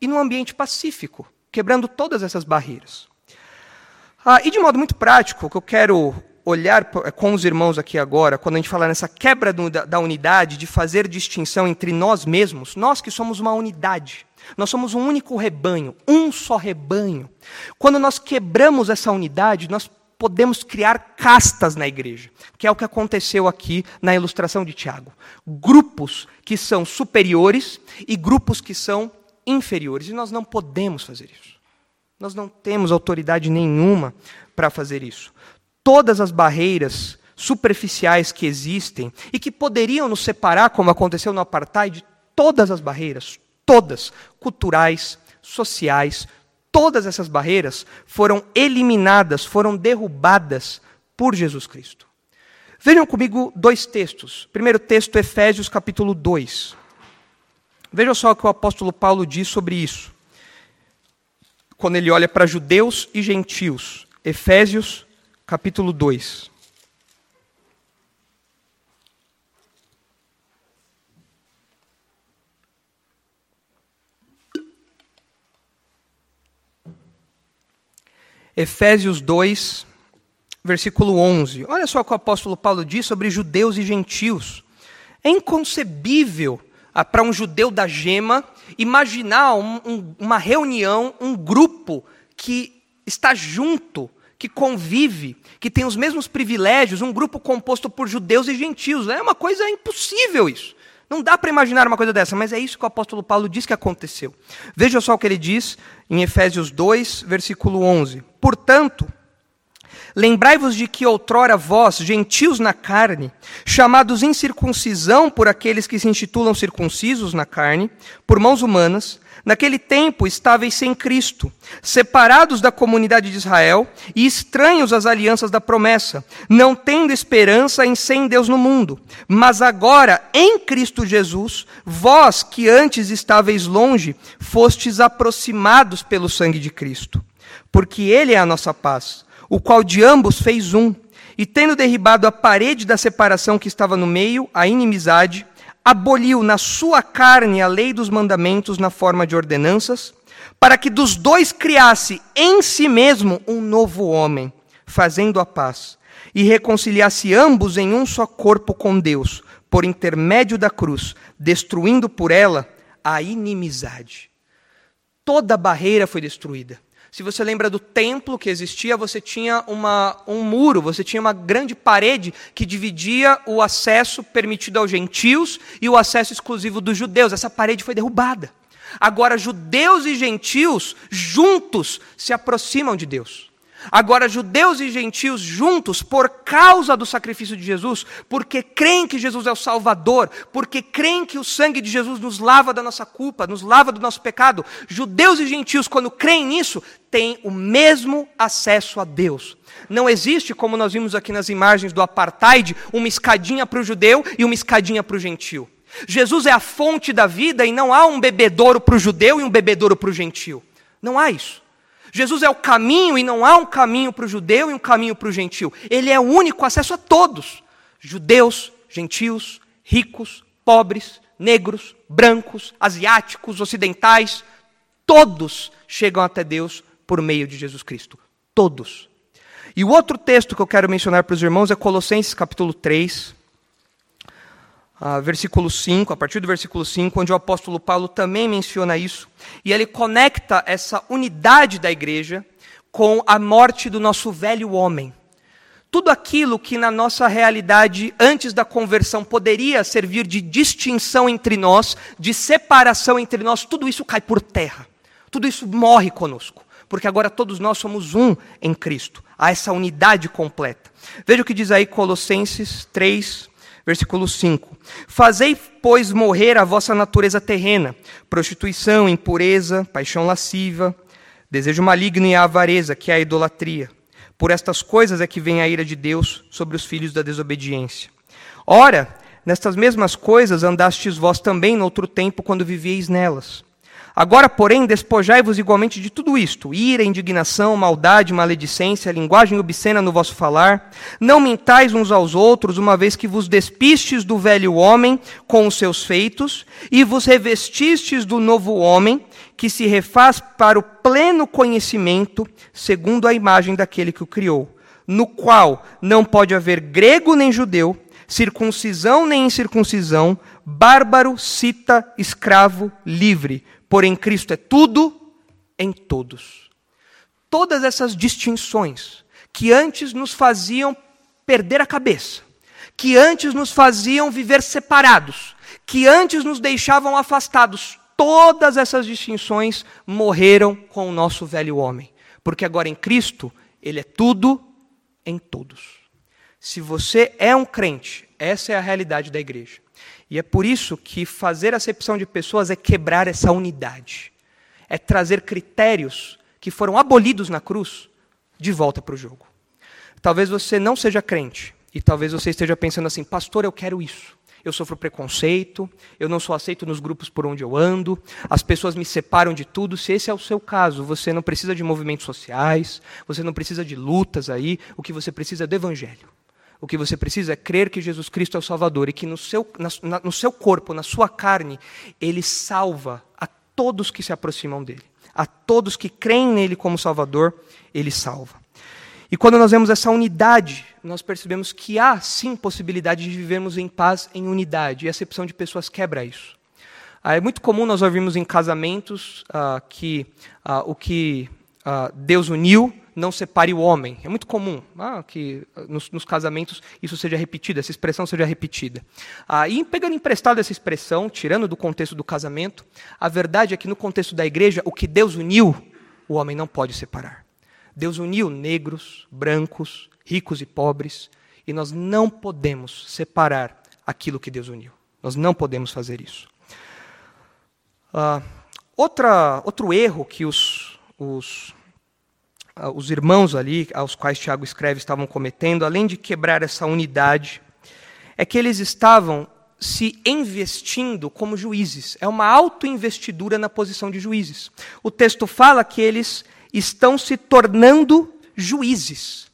e num ambiente pacífico, quebrando todas essas barreiras. Ah, e de modo muito prático, o que eu quero olhar com os irmãos aqui agora, quando a gente fala nessa quebra da unidade, de fazer distinção entre nós mesmos, nós que somos uma unidade, nós somos um único rebanho, um só rebanho. Quando nós quebramos essa unidade, nós podemos criar castas na igreja, que é o que aconteceu aqui na ilustração de Tiago. Grupos que são superiores e grupos que são inferiores, e nós não podemos fazer isso. Nós não temos autoridade nenhuma para fazer isso todas as barreiras superficiais que existem e que poderiam nos separar, como aconteceu no apartheid, todas as barreiras, todas, culturais, sociais, todas essas barreiras foram eliminadas, foram derrubadas por Jesus Cristo. Vejam comigo dois textos. Primeiro texto, Efésios capítulo 2. Vejam só o que o apóstolo Paulo diz sobre isso. Quando ele olha para judeus e gentios. Efésios capítulo 2. Efésios 2, versículo 11. Olha só o que o apóstolo Paulo diz sobre judeus e gentios. É inconcebível ah, para um judeu da gema imaginar um, um, uma reunião, um grupo que está junto que convive, que tem os mesmos privilégios, um grupo composto por judeus e gentios. É uma coisa impossível isso. Não dá para imaginar uma coisa dessa, mas é isso que o apóstolo Paulo diz que aconteceu. Veja só o que ele diz em Efésios 2, versículo 11. Portanto, Lembrai-vos de que outrora vós, gentios na carne, chamados incircuncisão por aqueles que se intitulam circuncisos na carne, por mãos humanas, Naquele tempo estáveis sem Cristo, separados da comunidade de Israel e estranhos às alianças da promessa, não tendo esperança em sem Deus no mundo. Mas agora, em Cristo Jesus, vós que antes estáveis longe, fostes aproximados pelo sangue de Cristo. Porque Ele é a nossa paz, o qual de ambos fez um, e tendo derribado a parede da separação que estava no meio, a inimizade, aboliu na sua carne a lei dos mandamentos na forma de ordenanças, para que dos dois criasse em si mesmo um novo homem, fazendo a paz, e reconciliasse ambos em um só corpo com Deus, por intermédio da cruz, destruindo por ela a inimizade. Toda barreira foi destruída. Se você lembra do templo que existia, você tinha uma, um muro, você tinha uma grande parede que dividia o acesso permitido aos gentios e o acesso exclusivo dos judeus. Essa parede foi derrubada. Agora, judeus e gentios juntos se aproximam de Deus. Agora, judeus e gentios juntos, por causa do sacrifício de Jesus, porque creem que Jesus é o Salvador, porque creem que o sangue de Jesus nos lava da nossa culpa, nos lava do nosso pecado, judeus e gentios, quando creem nisso, têm o mesmo acesso a Deus. Não existe, como nós vimos aqui nas imagens do apartheid, uma escadinha para o judeu e uma escadinha para o gentio. Jesus é a fonte da vida e não há um bebedouro para o judeu e um bebedouro para o gentio. Não há isso. Jesus é o caminho e não há um caminho para o judeu e um caminho para o gentil. Ele é o único acesso a todos: judeus, gentios, ricos, pobres, negros, brancos, asiáticos, ocidentais. Todos chegam até Deus por meio de Jesus Cristo. Todos. E o outro texto que eu quero mencionar para os irmãos é Colossenses capítulo 3, uh, versículo 5, a partir do versículo 5, onde o apóstolo Paulo também menciona isso, e ele conecta essa unidade da igreja com a morte do nosso velho homem. Tudo aquilo que na nossa realidade, antes da conversão, poderia servir de distinção entre nós, de separação entre nós, tudo isso cai por terra. Tudo isso morre conosco. Porque agora todos nós somos um em Cristo. Há essa unidade completa. Veja o que diz aí Colossenses 3, Versículo 5: Fazei, pois, morrer a vossa natureza terrena, prostituição, impureza, paixão lasciva, desejo maligno e a avareza, que é a idolatria. Por estas coisas é que vem a ira de Deus sobre os filhos da desobediência. Ora, nestas mesmas coisas andastes vós também no outro tempo, quando vivieis nelas Agora, porém, despojai-vos igualmente de tudo isto: ira, indignação, maldade, maledicência, linguagem obscena no vosso falar. Não mintais uns aos outros, uma vez que vos despistes do velho homem com os seus feitos, e vos revestistes do novo homem, que se refaz para o pleno conhecimento, segundo a imagem daquele que o criou, no qual não pode haver grego nem judeu, circuncisão nem incircuncisão, bárbaro, cita, escravo, livre porém Cristo é tudo em todos. Todas essas distinções que antes nos faziam perder a cabeça, que antes nos faziam viver separados, que antes nos deixavam afastados, todas essas distinções morreram com o nosso velho homem, porque agora em Cristo ele é tudo em todos. Se você é um crente, essa é a realidade da igreja. E é por isso que fazer acepção de pessoas é quebrar essa unidade. É trazer critérios que foram abolidos na cruz de volta para o jogo. Talvez você não seja crente e talvez você esteja pensando assim: "Pastor, eu quero isso. Eu sofro preconceito, eu não sou aceito nos grupos por onde eu ando, as pessoas me separam de tudo. Se esse é o seu caso, você não precisa de movimentos sociais, você não precisa de lutas aí, o que você precisa é do evangelho. O que você precisa é crer que Jesus Cristo é o Salvador e que no seu, na, no seu corpo, na sua carne, ele salva a todos que se aproximam dele. A todos que creem nele como Salvador, ele salva. E quando nós vemos essa unidade, nós percebemos que há sim possibilidade de vivermos em paz, em unidade. E a acepção de pessoas quebra isso. Ah, é muito comum nós ouvirmos em casamentos ah, que ah, o que ah, Deus uniu, não separe o homem. É muito comum ah, que ah, nos, nos, casamentos isso seja repetido, essa expressão seja repetida. Ah, e pegando emprestado essa expressão, tirando do contexto do casamento, a verdade é que no contexto da igreja, o que Deus uniu, o homem não pode separar. Deus uniu negros, brancos, ricos e pobres, e nós não podemos separar aquilo que Deus uniu. Nós não podemos fazer isso. Ah, outra, outro erro que os, os os irmãos ali, aos quais Tiago escreve, estavam cometendo, além de quebrar essa unidade, é que eles estavam se investindo como juízes. É uma autoinvestidura na posição de juízes. O texto fala que eles estão se tornando juízes.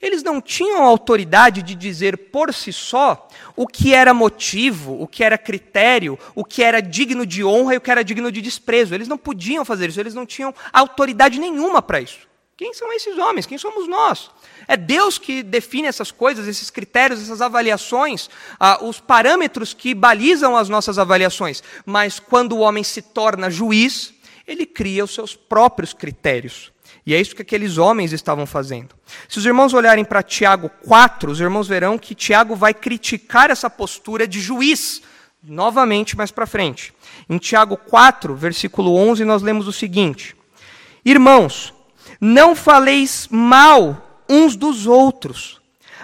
Eles não tinham autoridade de dizer por si só o que era motivo, o que era critério, o que era digno de honra e o que era digno de desprezo. Eles não podiam fazer isso, eles não tinham autoridade nenhuma para isso. Quem são esses homens? Quem somos nós? É Deus que define essas coisas, esses critérios, essas avaliações, ah, os parâmetros que balizam as nossas avaliações. Mas quando o homem se torna juiz, ele cria os seus próprios critérios. E é isso que aqueles homens estavam fazendo. Se os irmãos olharem para Tiago 4, os irmãos verão que Tiago vai criticar essa postura de juiz, novamente mais para frente. Em Tiago 4, versículo 11, nós lemos o seguinte: Irmãos, não faleis mal uns dos outros.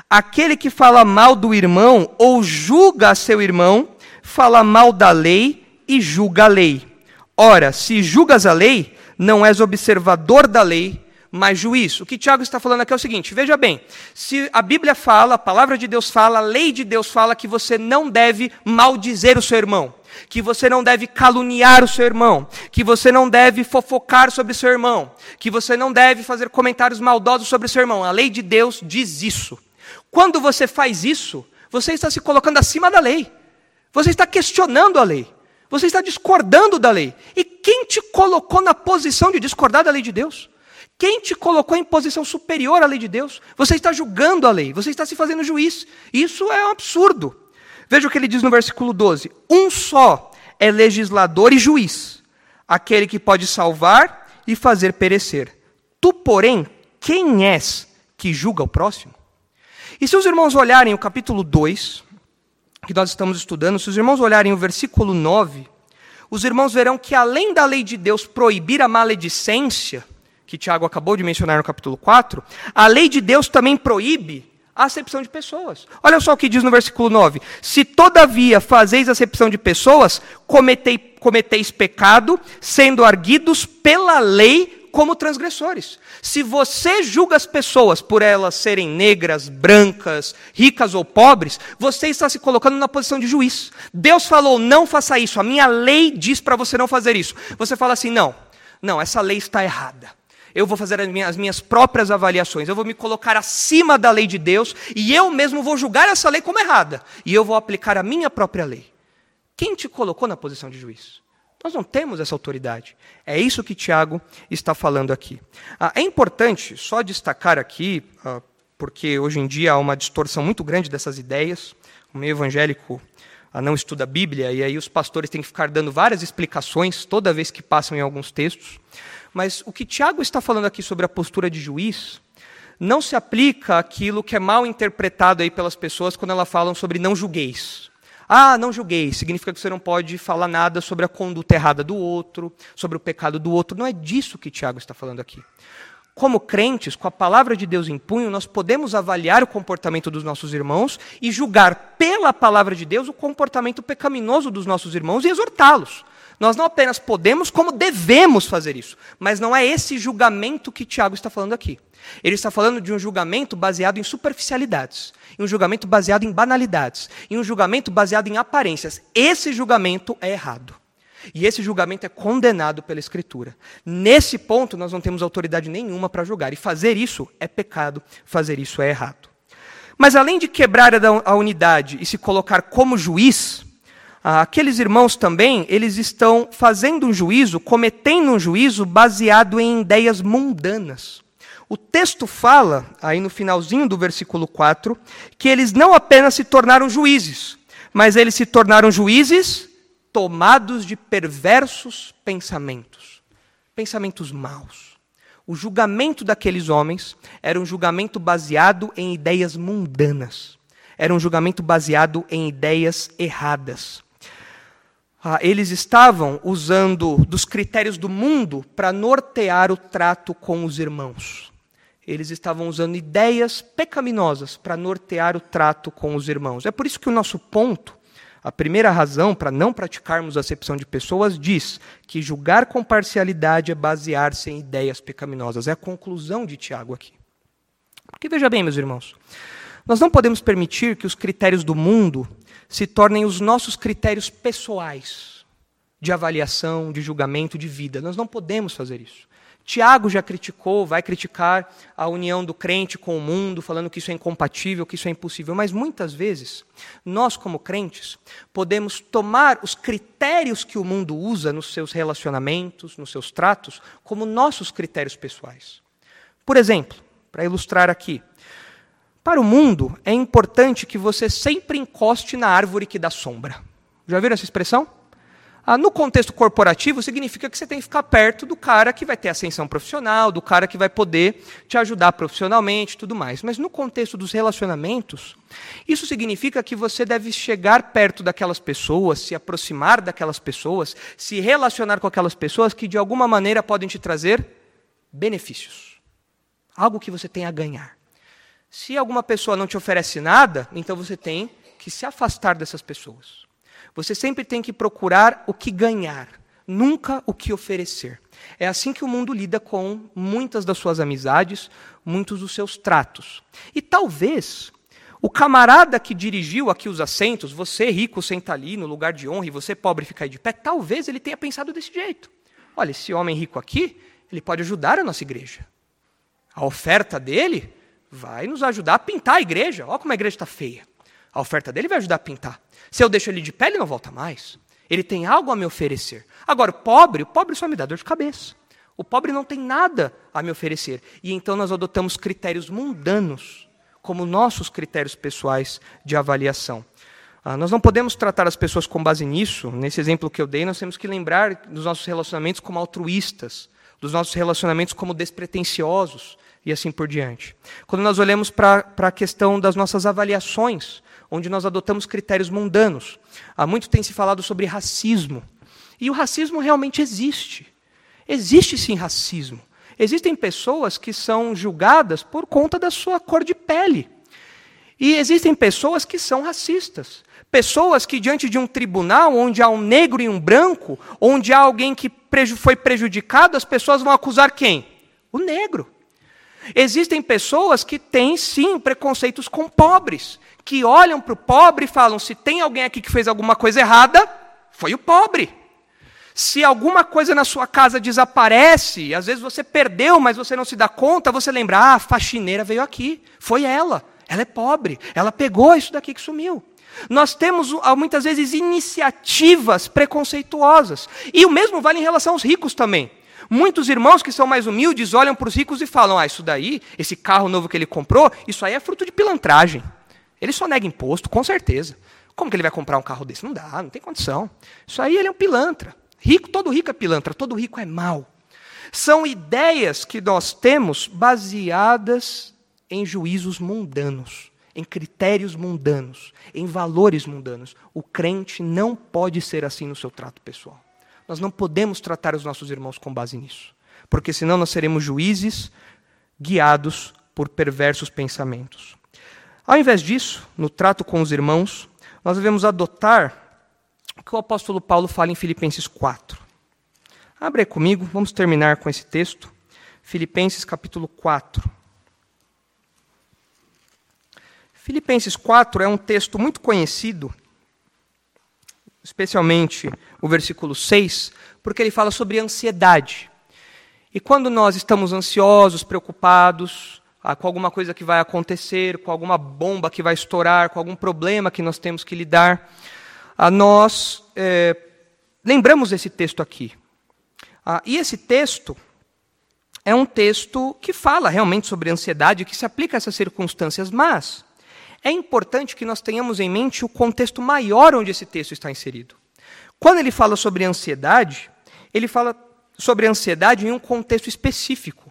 Aquele que fala mal do irmão ou julga a seu irmão, fala mal da lei e julga a lei. Ora, se julgas a lei, não és observador da lei, mas juiz. O que Tiago está falando aqui é o seguinte: veja bem, se a Bíblia fala, a palavra de Deus fala, a lei de Deus fala que você não deve maldizer o seu irmão que você não deve caluniar o seu irmão, que você não deve fofocar sobre o seu irmão, que você não deve fazer comentários maldosos sobre o seu irmão. A lei de Deus diz isso. Quando você faz isso, você está se colocando acima da lei. Você está questionando a lei. Você está discordando da lei. E quem te colocou na posição de discordar da lei de Deus? Quem te colocou em posição superior à lei de Deus? Você está julgando a lei, você está se fazendo juiz. Isso é um absurdo. Veja o que ele diz no versículo 12: Um só é legislador e juiz, aquele que pode salvar e fazer perecer. Tu, porém, quem és que julga o próximo? E se os irmãos olharem o capítulo 2, que nós estamos estudando, se os irmãos olharem o versículo 9, os irmãos verão que além da lei de Deus proibir a maledicência, que Tiago acabou de mencionar no capítulo 4, a lei de Deus também proíbe a acepção de pessoas. Olha só o que diz no versículo 9: Se todavia fazeis acepção de pessoas, cometei, cometeis pecado, sendo arguidos pela lei como transgressores. Se você julga as pessoas por elas serem negras, brancas, ricas ou pobres, você está se colocando na posição de juiz. Deus falou: não faça isso, a minha lei diz para você não fazer isso. Você fala assim: não, não, essa lei está errada. Eu vou fazer as minhas, as minhas, próprias avaliações, eu vou me colocar acima da lei de Deus e eu mesmo vou julgar essa lei como errada. E eu vou aplicar a minha própria lei. Quem te colocou na posição de juiz? Nós não temos essa autoridade. É isso que Tiago está falando aqui. Ah, é importante só destacar aqui, ah, porque hoje em dia há uma distorção muito grande dessas ideias. O meio evangélico ah, não estuda a Bíblia, e aí os pastores têm que ficar dando várias explicações toda vez que passam em alguns textos. Mas o que Tiago está falando aqui sobre a postura de juiz não se aplica àquilo que é mal interpretado aí pelas pessoas quando elas falam sobre não julgueis. Ah, não julguei, significa que você não pode falar nada sobre a conduta errada do outro, sobre o pecado do outro. Não é disso que Tiago está falando aqui. Como crentes, com a palavra de Deus em punho, nós podemos avaliar o comportamento dos nossos irmãos e julgar pela palavra de Deus o comportamento pecaminoso dos nossos irmãos e exortá-los. Nós não apenas podemos, como devemos fazer isso. Mas não é esse julgamento que Tiago está falando aqui. Ele está falando de um julgamento baseado em superficialidades, em um julgamento baseado em banalidades, em um julgamento baseado em aparências. Esse julgamento é errado. E esse julgamento é condenado pela Escritura. Nesse ponto, nós não temos autoridade nenhuma para julgar. E fazer isso é pecado, fazer isso é errado. Mas além de quebrar a unidade e se colocar como juiz, aqueles irmãos também, eles estão fazendo um juízo, cometendo um juízo baseado em ideias mundanas. O texto fala, aí no finalzinho do versículo 4, que eles não apenas se tornaram juízes, mas eles se tornaram juízes tomados de perversos pensamentos, pensamentos maus. O julgamento daqueles homens era um julgamento baseado em ideias mundanas, era um julgamento baseado em ideias erradas. Ah, eles estavam usando dos critérios do mundo para nortear o trato com os irmãos eles estavam usando ideias pecaminosas para nortear o trato com os irmãos. É por isso que o nosso ponto, a primeira razão para não praticarmos acepção de pessoas, diz que julgar com parcialidade é basear-se em ideias pecaminosas. É a conclusão de Tiago aqui. Porque veja bem, meus irmãos, nós não podemos permitir que os critérios do mundo se tornem os nossos critérios pessoais de avaliação, de julgamento, de vida. Nós não podemos fazer isso. Tiago já criticou, vai criticar a união do crente com o mundo, falando que isso é incompatível, que isso é impossível. Mas muitas vezes, nós, como crentes, podemos tomar os critérios que o mundo usa nos seus relacionamentos, nos seus tratos, como nossos critérios pessoais. Por exemplo, para ilustrar aqui, para o mundo é importante que você sempre encoste na árvore que dá sombra. Já viram essa expressão? Ah, no contexto corporativo, significa que você tem que ficar perto do cara que vai ter ascensão profissional, do cara que vai poder te ajudar profissionalmente tudo mais. Mas no contexto dos relacionamentos, isso significa que você deve chegar perto daquelas pessoas, se aproximar daquelas pessoas, se relacionar com aquelas pessoas que de alguma maneira podem te trazer benefícios. Algo que você tem a ganhar. Se alguma pessoa não te oferece nada, então você tem que se afastar dessas pessoas. Você sempre tem que procurar o que ganhar, nunca o que oferecer. É assim que o mundo lida com muitas das suas amizades, muitos dos seus tratos. E talvez o camarada que dirigiu aqui os assentos, você rico senta ali no lugar de honra e você pobre fica aí de pé, talvez ele tenha pensado desse jeito. Olha, esse homem rico aqui, ele pode ajudar a nossa igreja. A oferta dele vai nos ajudar a pintar a igreja. Olha como a igreja está feia. A oferta dele vai ajudar a pintar. Se eu deixo ele de pé, ele não volta mais. Ele tem algo a me oferecer. Agora, o pobre, o pobre só me dá dor de cabeça. O pobre não tem nada a me oferecer. E então nós adotamos critérios mundanos como nossos critérios pessoais de avaliação. Ah, nós não podemos tratar as pessoas com base nisso. Nesse exemplo que eu dei, nós temos que lembrar dos nossos relacionamentos como altruístas, dos nossos relacionamentos como despretensiosos e assim por diante. Quando nós olhamos para a questão das nossas avaliações, onde nós adotamos critérios mundanos. Há muito tem se falado sobre racismo. E o racismo realmente existe. Existe sim racismo. Existem pessoas que são julgadas por conta da sua cor de pele. E existem pessoas que são racistas. Pessoas que, diante de um tribunal onde há um negro e um branco, onde há alguém que foi prejudicado, as pessoas vão acusar quem? O negro. Existem pessoas que têm, sim, preconceitos com pobres, que olham para o pobre e falam: se tem alguém aqui que fez alguma coisa errada, foi o pobre. Se alguma coisa na sua casa desaparece, às vezes você perdeu, mas você não se dá conta, você lembra: ah, a faxineira veio aqui, foi ela, ela é pobre, ela pegou isso daqui que sumiu. Nós temos muitas vezes iniciativas preconceituosas. E o mesmo vale em relação aos ricos também. Muitos irmãos que são mais humildes olham para os ricos e falam: ah, isso daí, esse carro novo que ele comprou, isso aí é fruto de pilantragem. Ele só nega imposto, com certeza. Como que ele vai comprar um carro desse? Não dá, não tem condição. Isso aí ele é um pilantra. Rico, todo rico é pilantra, todo rico é mau. São ideias que nós temos baseadas em juízos mundanos, em critérios mundanos, em valores mundanos. O crente não pode ser assim no seu trato pessoal. Nós não podemos tratar os nossos irmãos com base nisso, porque senão nós seremos juízes guiados por perversos pensamentos. Ao invés disso, no trato com os irmãos, nós devemos adotar o que o apóstolo Paulo fala em Filipenses 4. Abre comigo, vamos terminar com esse texto. Filipenses capítulo 4. Filipenses 4 é um texto muito conhecido especialmente o versículo 6, porque ele fala sobre ansiedade. E quando nós estamos ansiosos, preocupados ah, com alguma coisa que vai acontecer, com alguma bomba que vai estourar, com algum problema que nós temos que lidar, ah, nós é, lembramos desse texto aqui. Ah, e esse texto é um texto que fala realmente sobre ansiedade, que se aplica a essas circunstâncias, mas é importante que nós tenhamos em mente o contexto maior onde esse texto está inserido. Quando ele fala sobre ansiedade, ele fala sobre ansiedade em um contexto específico.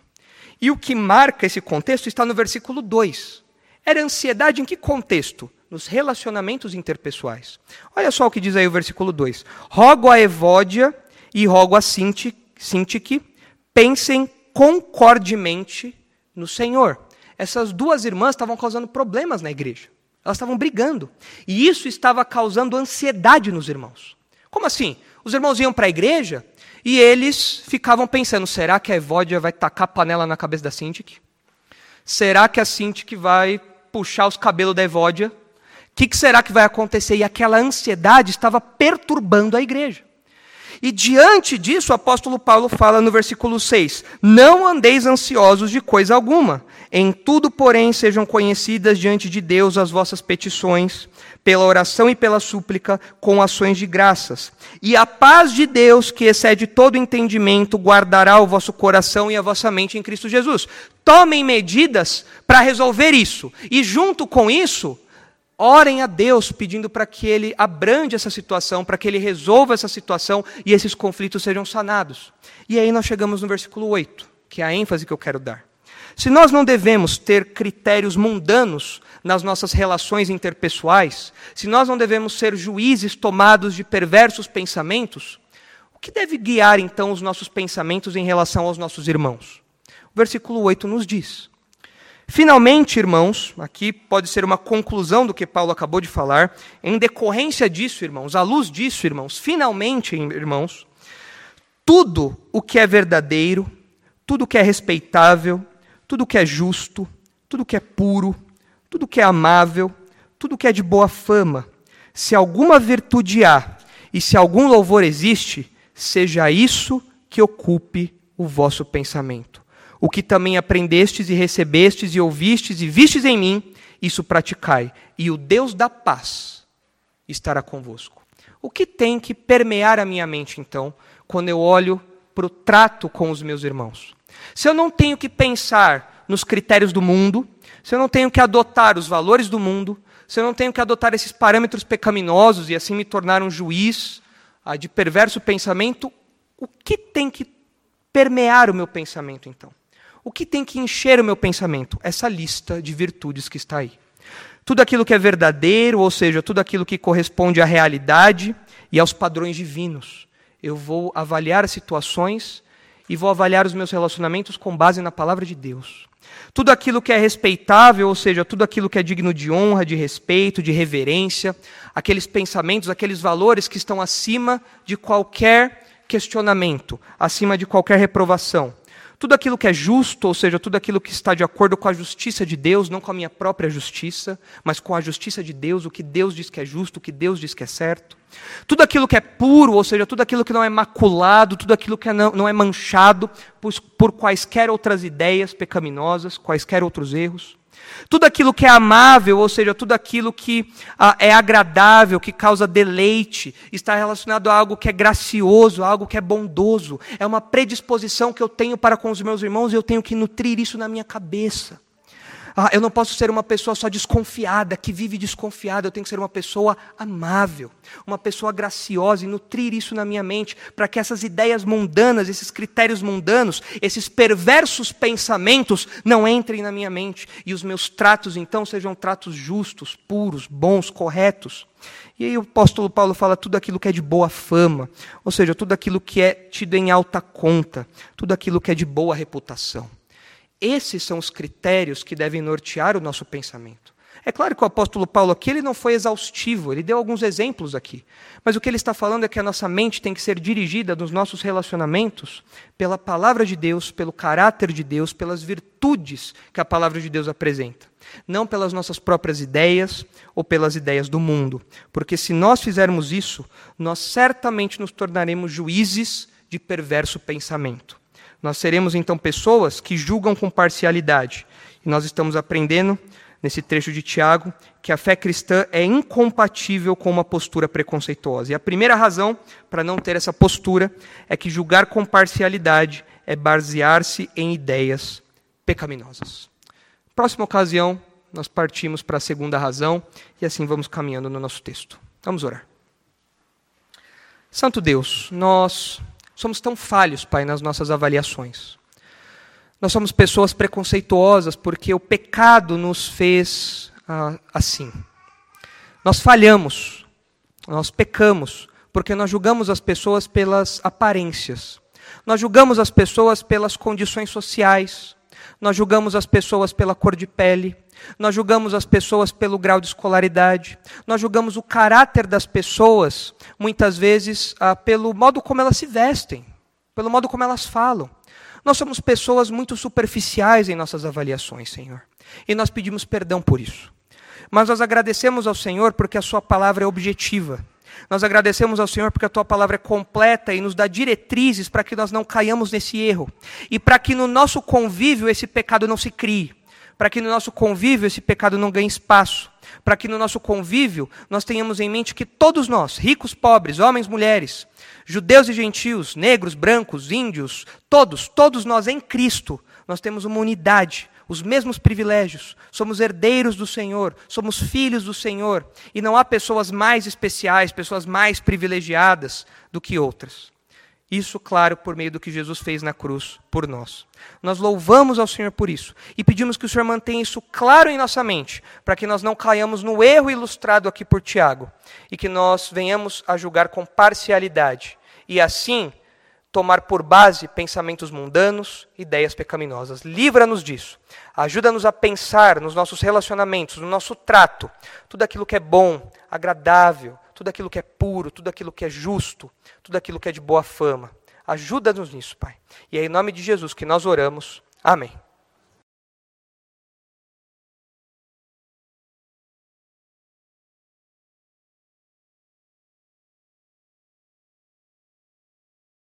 E o que marca esse contexto está no versículo 2. Era ansiedade em que contexto? Nos relacionamentos interpessoais. Olha só o que diz aí o versículo 2. Rogo a Evódia e rogo a Sintique, pensem concordemente no Senhor essas duas irmãs estavam causando problemas na igreja. Elas estavam brigando. E isso estava causando ansiedade nos irmãos. Como assim? Os irmãos iam para a igreja e eles ficavam pensando: será que a Evódia vai tacar a panela na cabeça da Sintik? Será que a Sintik vai puxar os cabelos da Evódia? O que, que será que vai acontecer? E aquela ansiedade estava perturbando a igreja. E diante disso, o apóstolo Paulo fala no versículo 6: Não andeis ansiosos de coisa alguma, em tudo, porém, sejam conhecidas diante de Deus as vossas petições, pela oração e pela súplica, com ações de graças. E a paz de Deus, que excede todo entendimento, guardará o vosso coração e a vossa mente em Cristo Jesus. Tomem medidas para resolver isso. E junto com isso, Orem a Deus pedindo para que Ele abrande essa situação, para que Ele resolva essa situação e esses conflitos sejam sanados. E aí nós chegamos no versículo 8, que é a ênfase que eu quero dar. Se nós não devemos ter critérios mundanos nas nossas relações interpessoais, se nós não devemos ser juízes tomados de perversos pensamentos, o que deve guiar então os nossos pensamentos em relação aos nossos irmãos? O versículo 8 nos diz: Finalmente, irmãos, aqui pode ser uma conclusão do que Paulo acabou de falar, em decorrência disso, irmãos, à luz disso, irmãos, finalmente, irmãos, tudo o que é verdadeiro, tudo o que é respeitável, tudo que é justo, tudo que é puro, tudo que é amável, tudo que é de boa fama, se alguma virtude há e se algum louvor existe, seja isso que ocupe o vosso pensamento o que também aprendestes e recebestes e ouvistes e vistes em mim, isso praticai, e o Deus da paz estará convosco. O que tem que permear a minha mente, então, quando eu olho para o trato com os meus irmãos? Se eu não tenho que pensar nos critérios do mundo, se eu não tenho que adotar os valores do mundo, se eu não tenho que adotar esses parâmetros pecaminosos e assim me tornar um juiz ah, de perverso pensamento, o que tem que permear o meu pensamento, então? O que tem que encher o meu pensamento? Essa lista de virtudes que está aí. Tudo aquilo que é verdadeiro, ou seja, tudo aquilo que corresponde à realidade e aos padrões divinos. Eu vou avaliar as situações e vou avaliar os meus relacionamentos com base na palavra de Deus. Tudo aquilo que é respeitável, ou seja, tudo aquilo que é digno de honra, de respeito, de reverência, aqueles pensamentos, aqueles valores que estão acima de qualquer questionamento, acima de qualquer reprovação. Tudo aquilo que é justo, ou seja, tudo aquilo que está de acordo com a justiça de Deus, não com a minha própria justiça, mas com a justiça de Deus, o que Deus diz que é justo, o que Deus diz que é certo. Tudo aquilo que é puro, ou seja, tudo aquilo que não é maculado, tudo aquilo que não, não é manchado por, por quaisquer outras ideias pecaminosas, quaisquer outros erros. Tudo aquilo que é amável, ou seja, tudo aquilo que ah, é agradável, que causa deleite, está relacionado a algo que é gracioso, a algo que é bondoso. É uma predisposição que eu tenho para com os meus irmãos e eu tenho que nutrir isso na minha cabeça. Ah, eu não posso ser uma pessoa só desconfiada, que vive desconfiada. Eu tenho que ser uma pessoa amável, uma pessoa graciosa e nutrir isso na minha mente, para que essas ideias mundanas, esses critérios mundanos, esses perversos pensamentos não entrem na minha mente e os meus tratos então sejam tratos justos, puros, bons, corretos. E aí o apóstolo Paulo fala tudo aquilo que é de boa fama, ou seja, tudo aquilo que é tido em alta conta, tudo aquilo que é de boa reputação. Esses são os critérios que devem nortear o nosso pensamento. É claro que o apóstolo Paulo aqui ele não foi exaustivo, ele deu alguns exemplos aqui. Mas o que ele está falando é que a nossa mente tem que ser dirigida nos nossos relacionamentos pela palavra de Deus, pelo caráter de Deus, pelas virtudes que a palavra de Deus apresenta. Não pelas nossas próprias ideias ou pelas ideias do mundo. Porque se nós fizermos isso, nós certamente nos tornaremos juízes de perverso pensamento. Nós seremos então pessoas que julgam com parcialidade. E nós estamos aprendendo nesse trecho de Tiago que a fé cristã é incompatível com uma postura preconceituosa. E a primeira razão para não ter essa postura é que julgar com parcialidade é basear-se em ideias pecaminosas. Próxima ocasião, nós partimos para a segunda razão e assim vamos caminhando no nosso texto. Vamos orar. Santo Deus, nós somos tão falhos, Pai, nas nossas avaliações. Nós somos pessoas preconceituosas porque o pecado nos fez ah, assim. Nós falhamos, nós pecamos, porque nós julgamos as pessoas pelas aparências. Nós julgamos as pessoas pelas condições sociais. Nós julgamos as pessoas pela cor de pele. Nós julgamos as pessoas pelo grau de escolaridade. Nós julgamos o caráter das pessoas, muitas vezes, ah, pelo modo como elas se vestem, pelo modo como elas falam. Nós somos pessoas muito superficiais em nossas avaliações, Senhor. E nós pedimos perdão por isso. Mas nós agradecemos ao Senhor porque a Sua palavra é objetiva. Nós agradecemos ao Senhor porque a tua palavra é completa e nos dá diretrizes para que nós não caiamos nesse erro. E para que no nosso convívio esse pecado não se crie para que no nosso convívio esse pecado não ganhe espaço, para que no nosso convívio nós tenhamos em mente que todos nós, ricos, pobres, homens, mulheres, judeus e gentios, negros, brancos, índios, todos, todos nós em Cristo, nós temos uma unidade, os mesmos privilégios, somos herdeiros do Senhor, somos filhos do Senhor, e não há pessoas mais especiais, pessoas mais privilegiadas do que outras. Isso, claro, por meio do que Jesus fez na cruz por nós. Nós louvamos ao Senhor por isso e pedimos que o Senhor mantenha isso claro em nossa mente, para que nós não caiamos no erro ilustrado aqui por Tiago e que nós venhamos a julgar com parcialidade e assim tomar por base pensamentos mundanos, ideias pecaminosas. Livra-nos disso. Ajuda-nos a pensar nos nossos relacionamentos, no nosso trato, tudo aquilo que é bom, agradável, tudo aquilo que é puro, tudo aquilo que é justo, tudo aquilo que é de boa fama. Ajuda-nos nisso, Pai. E é em nome de Jesus que nós oramos. Amém.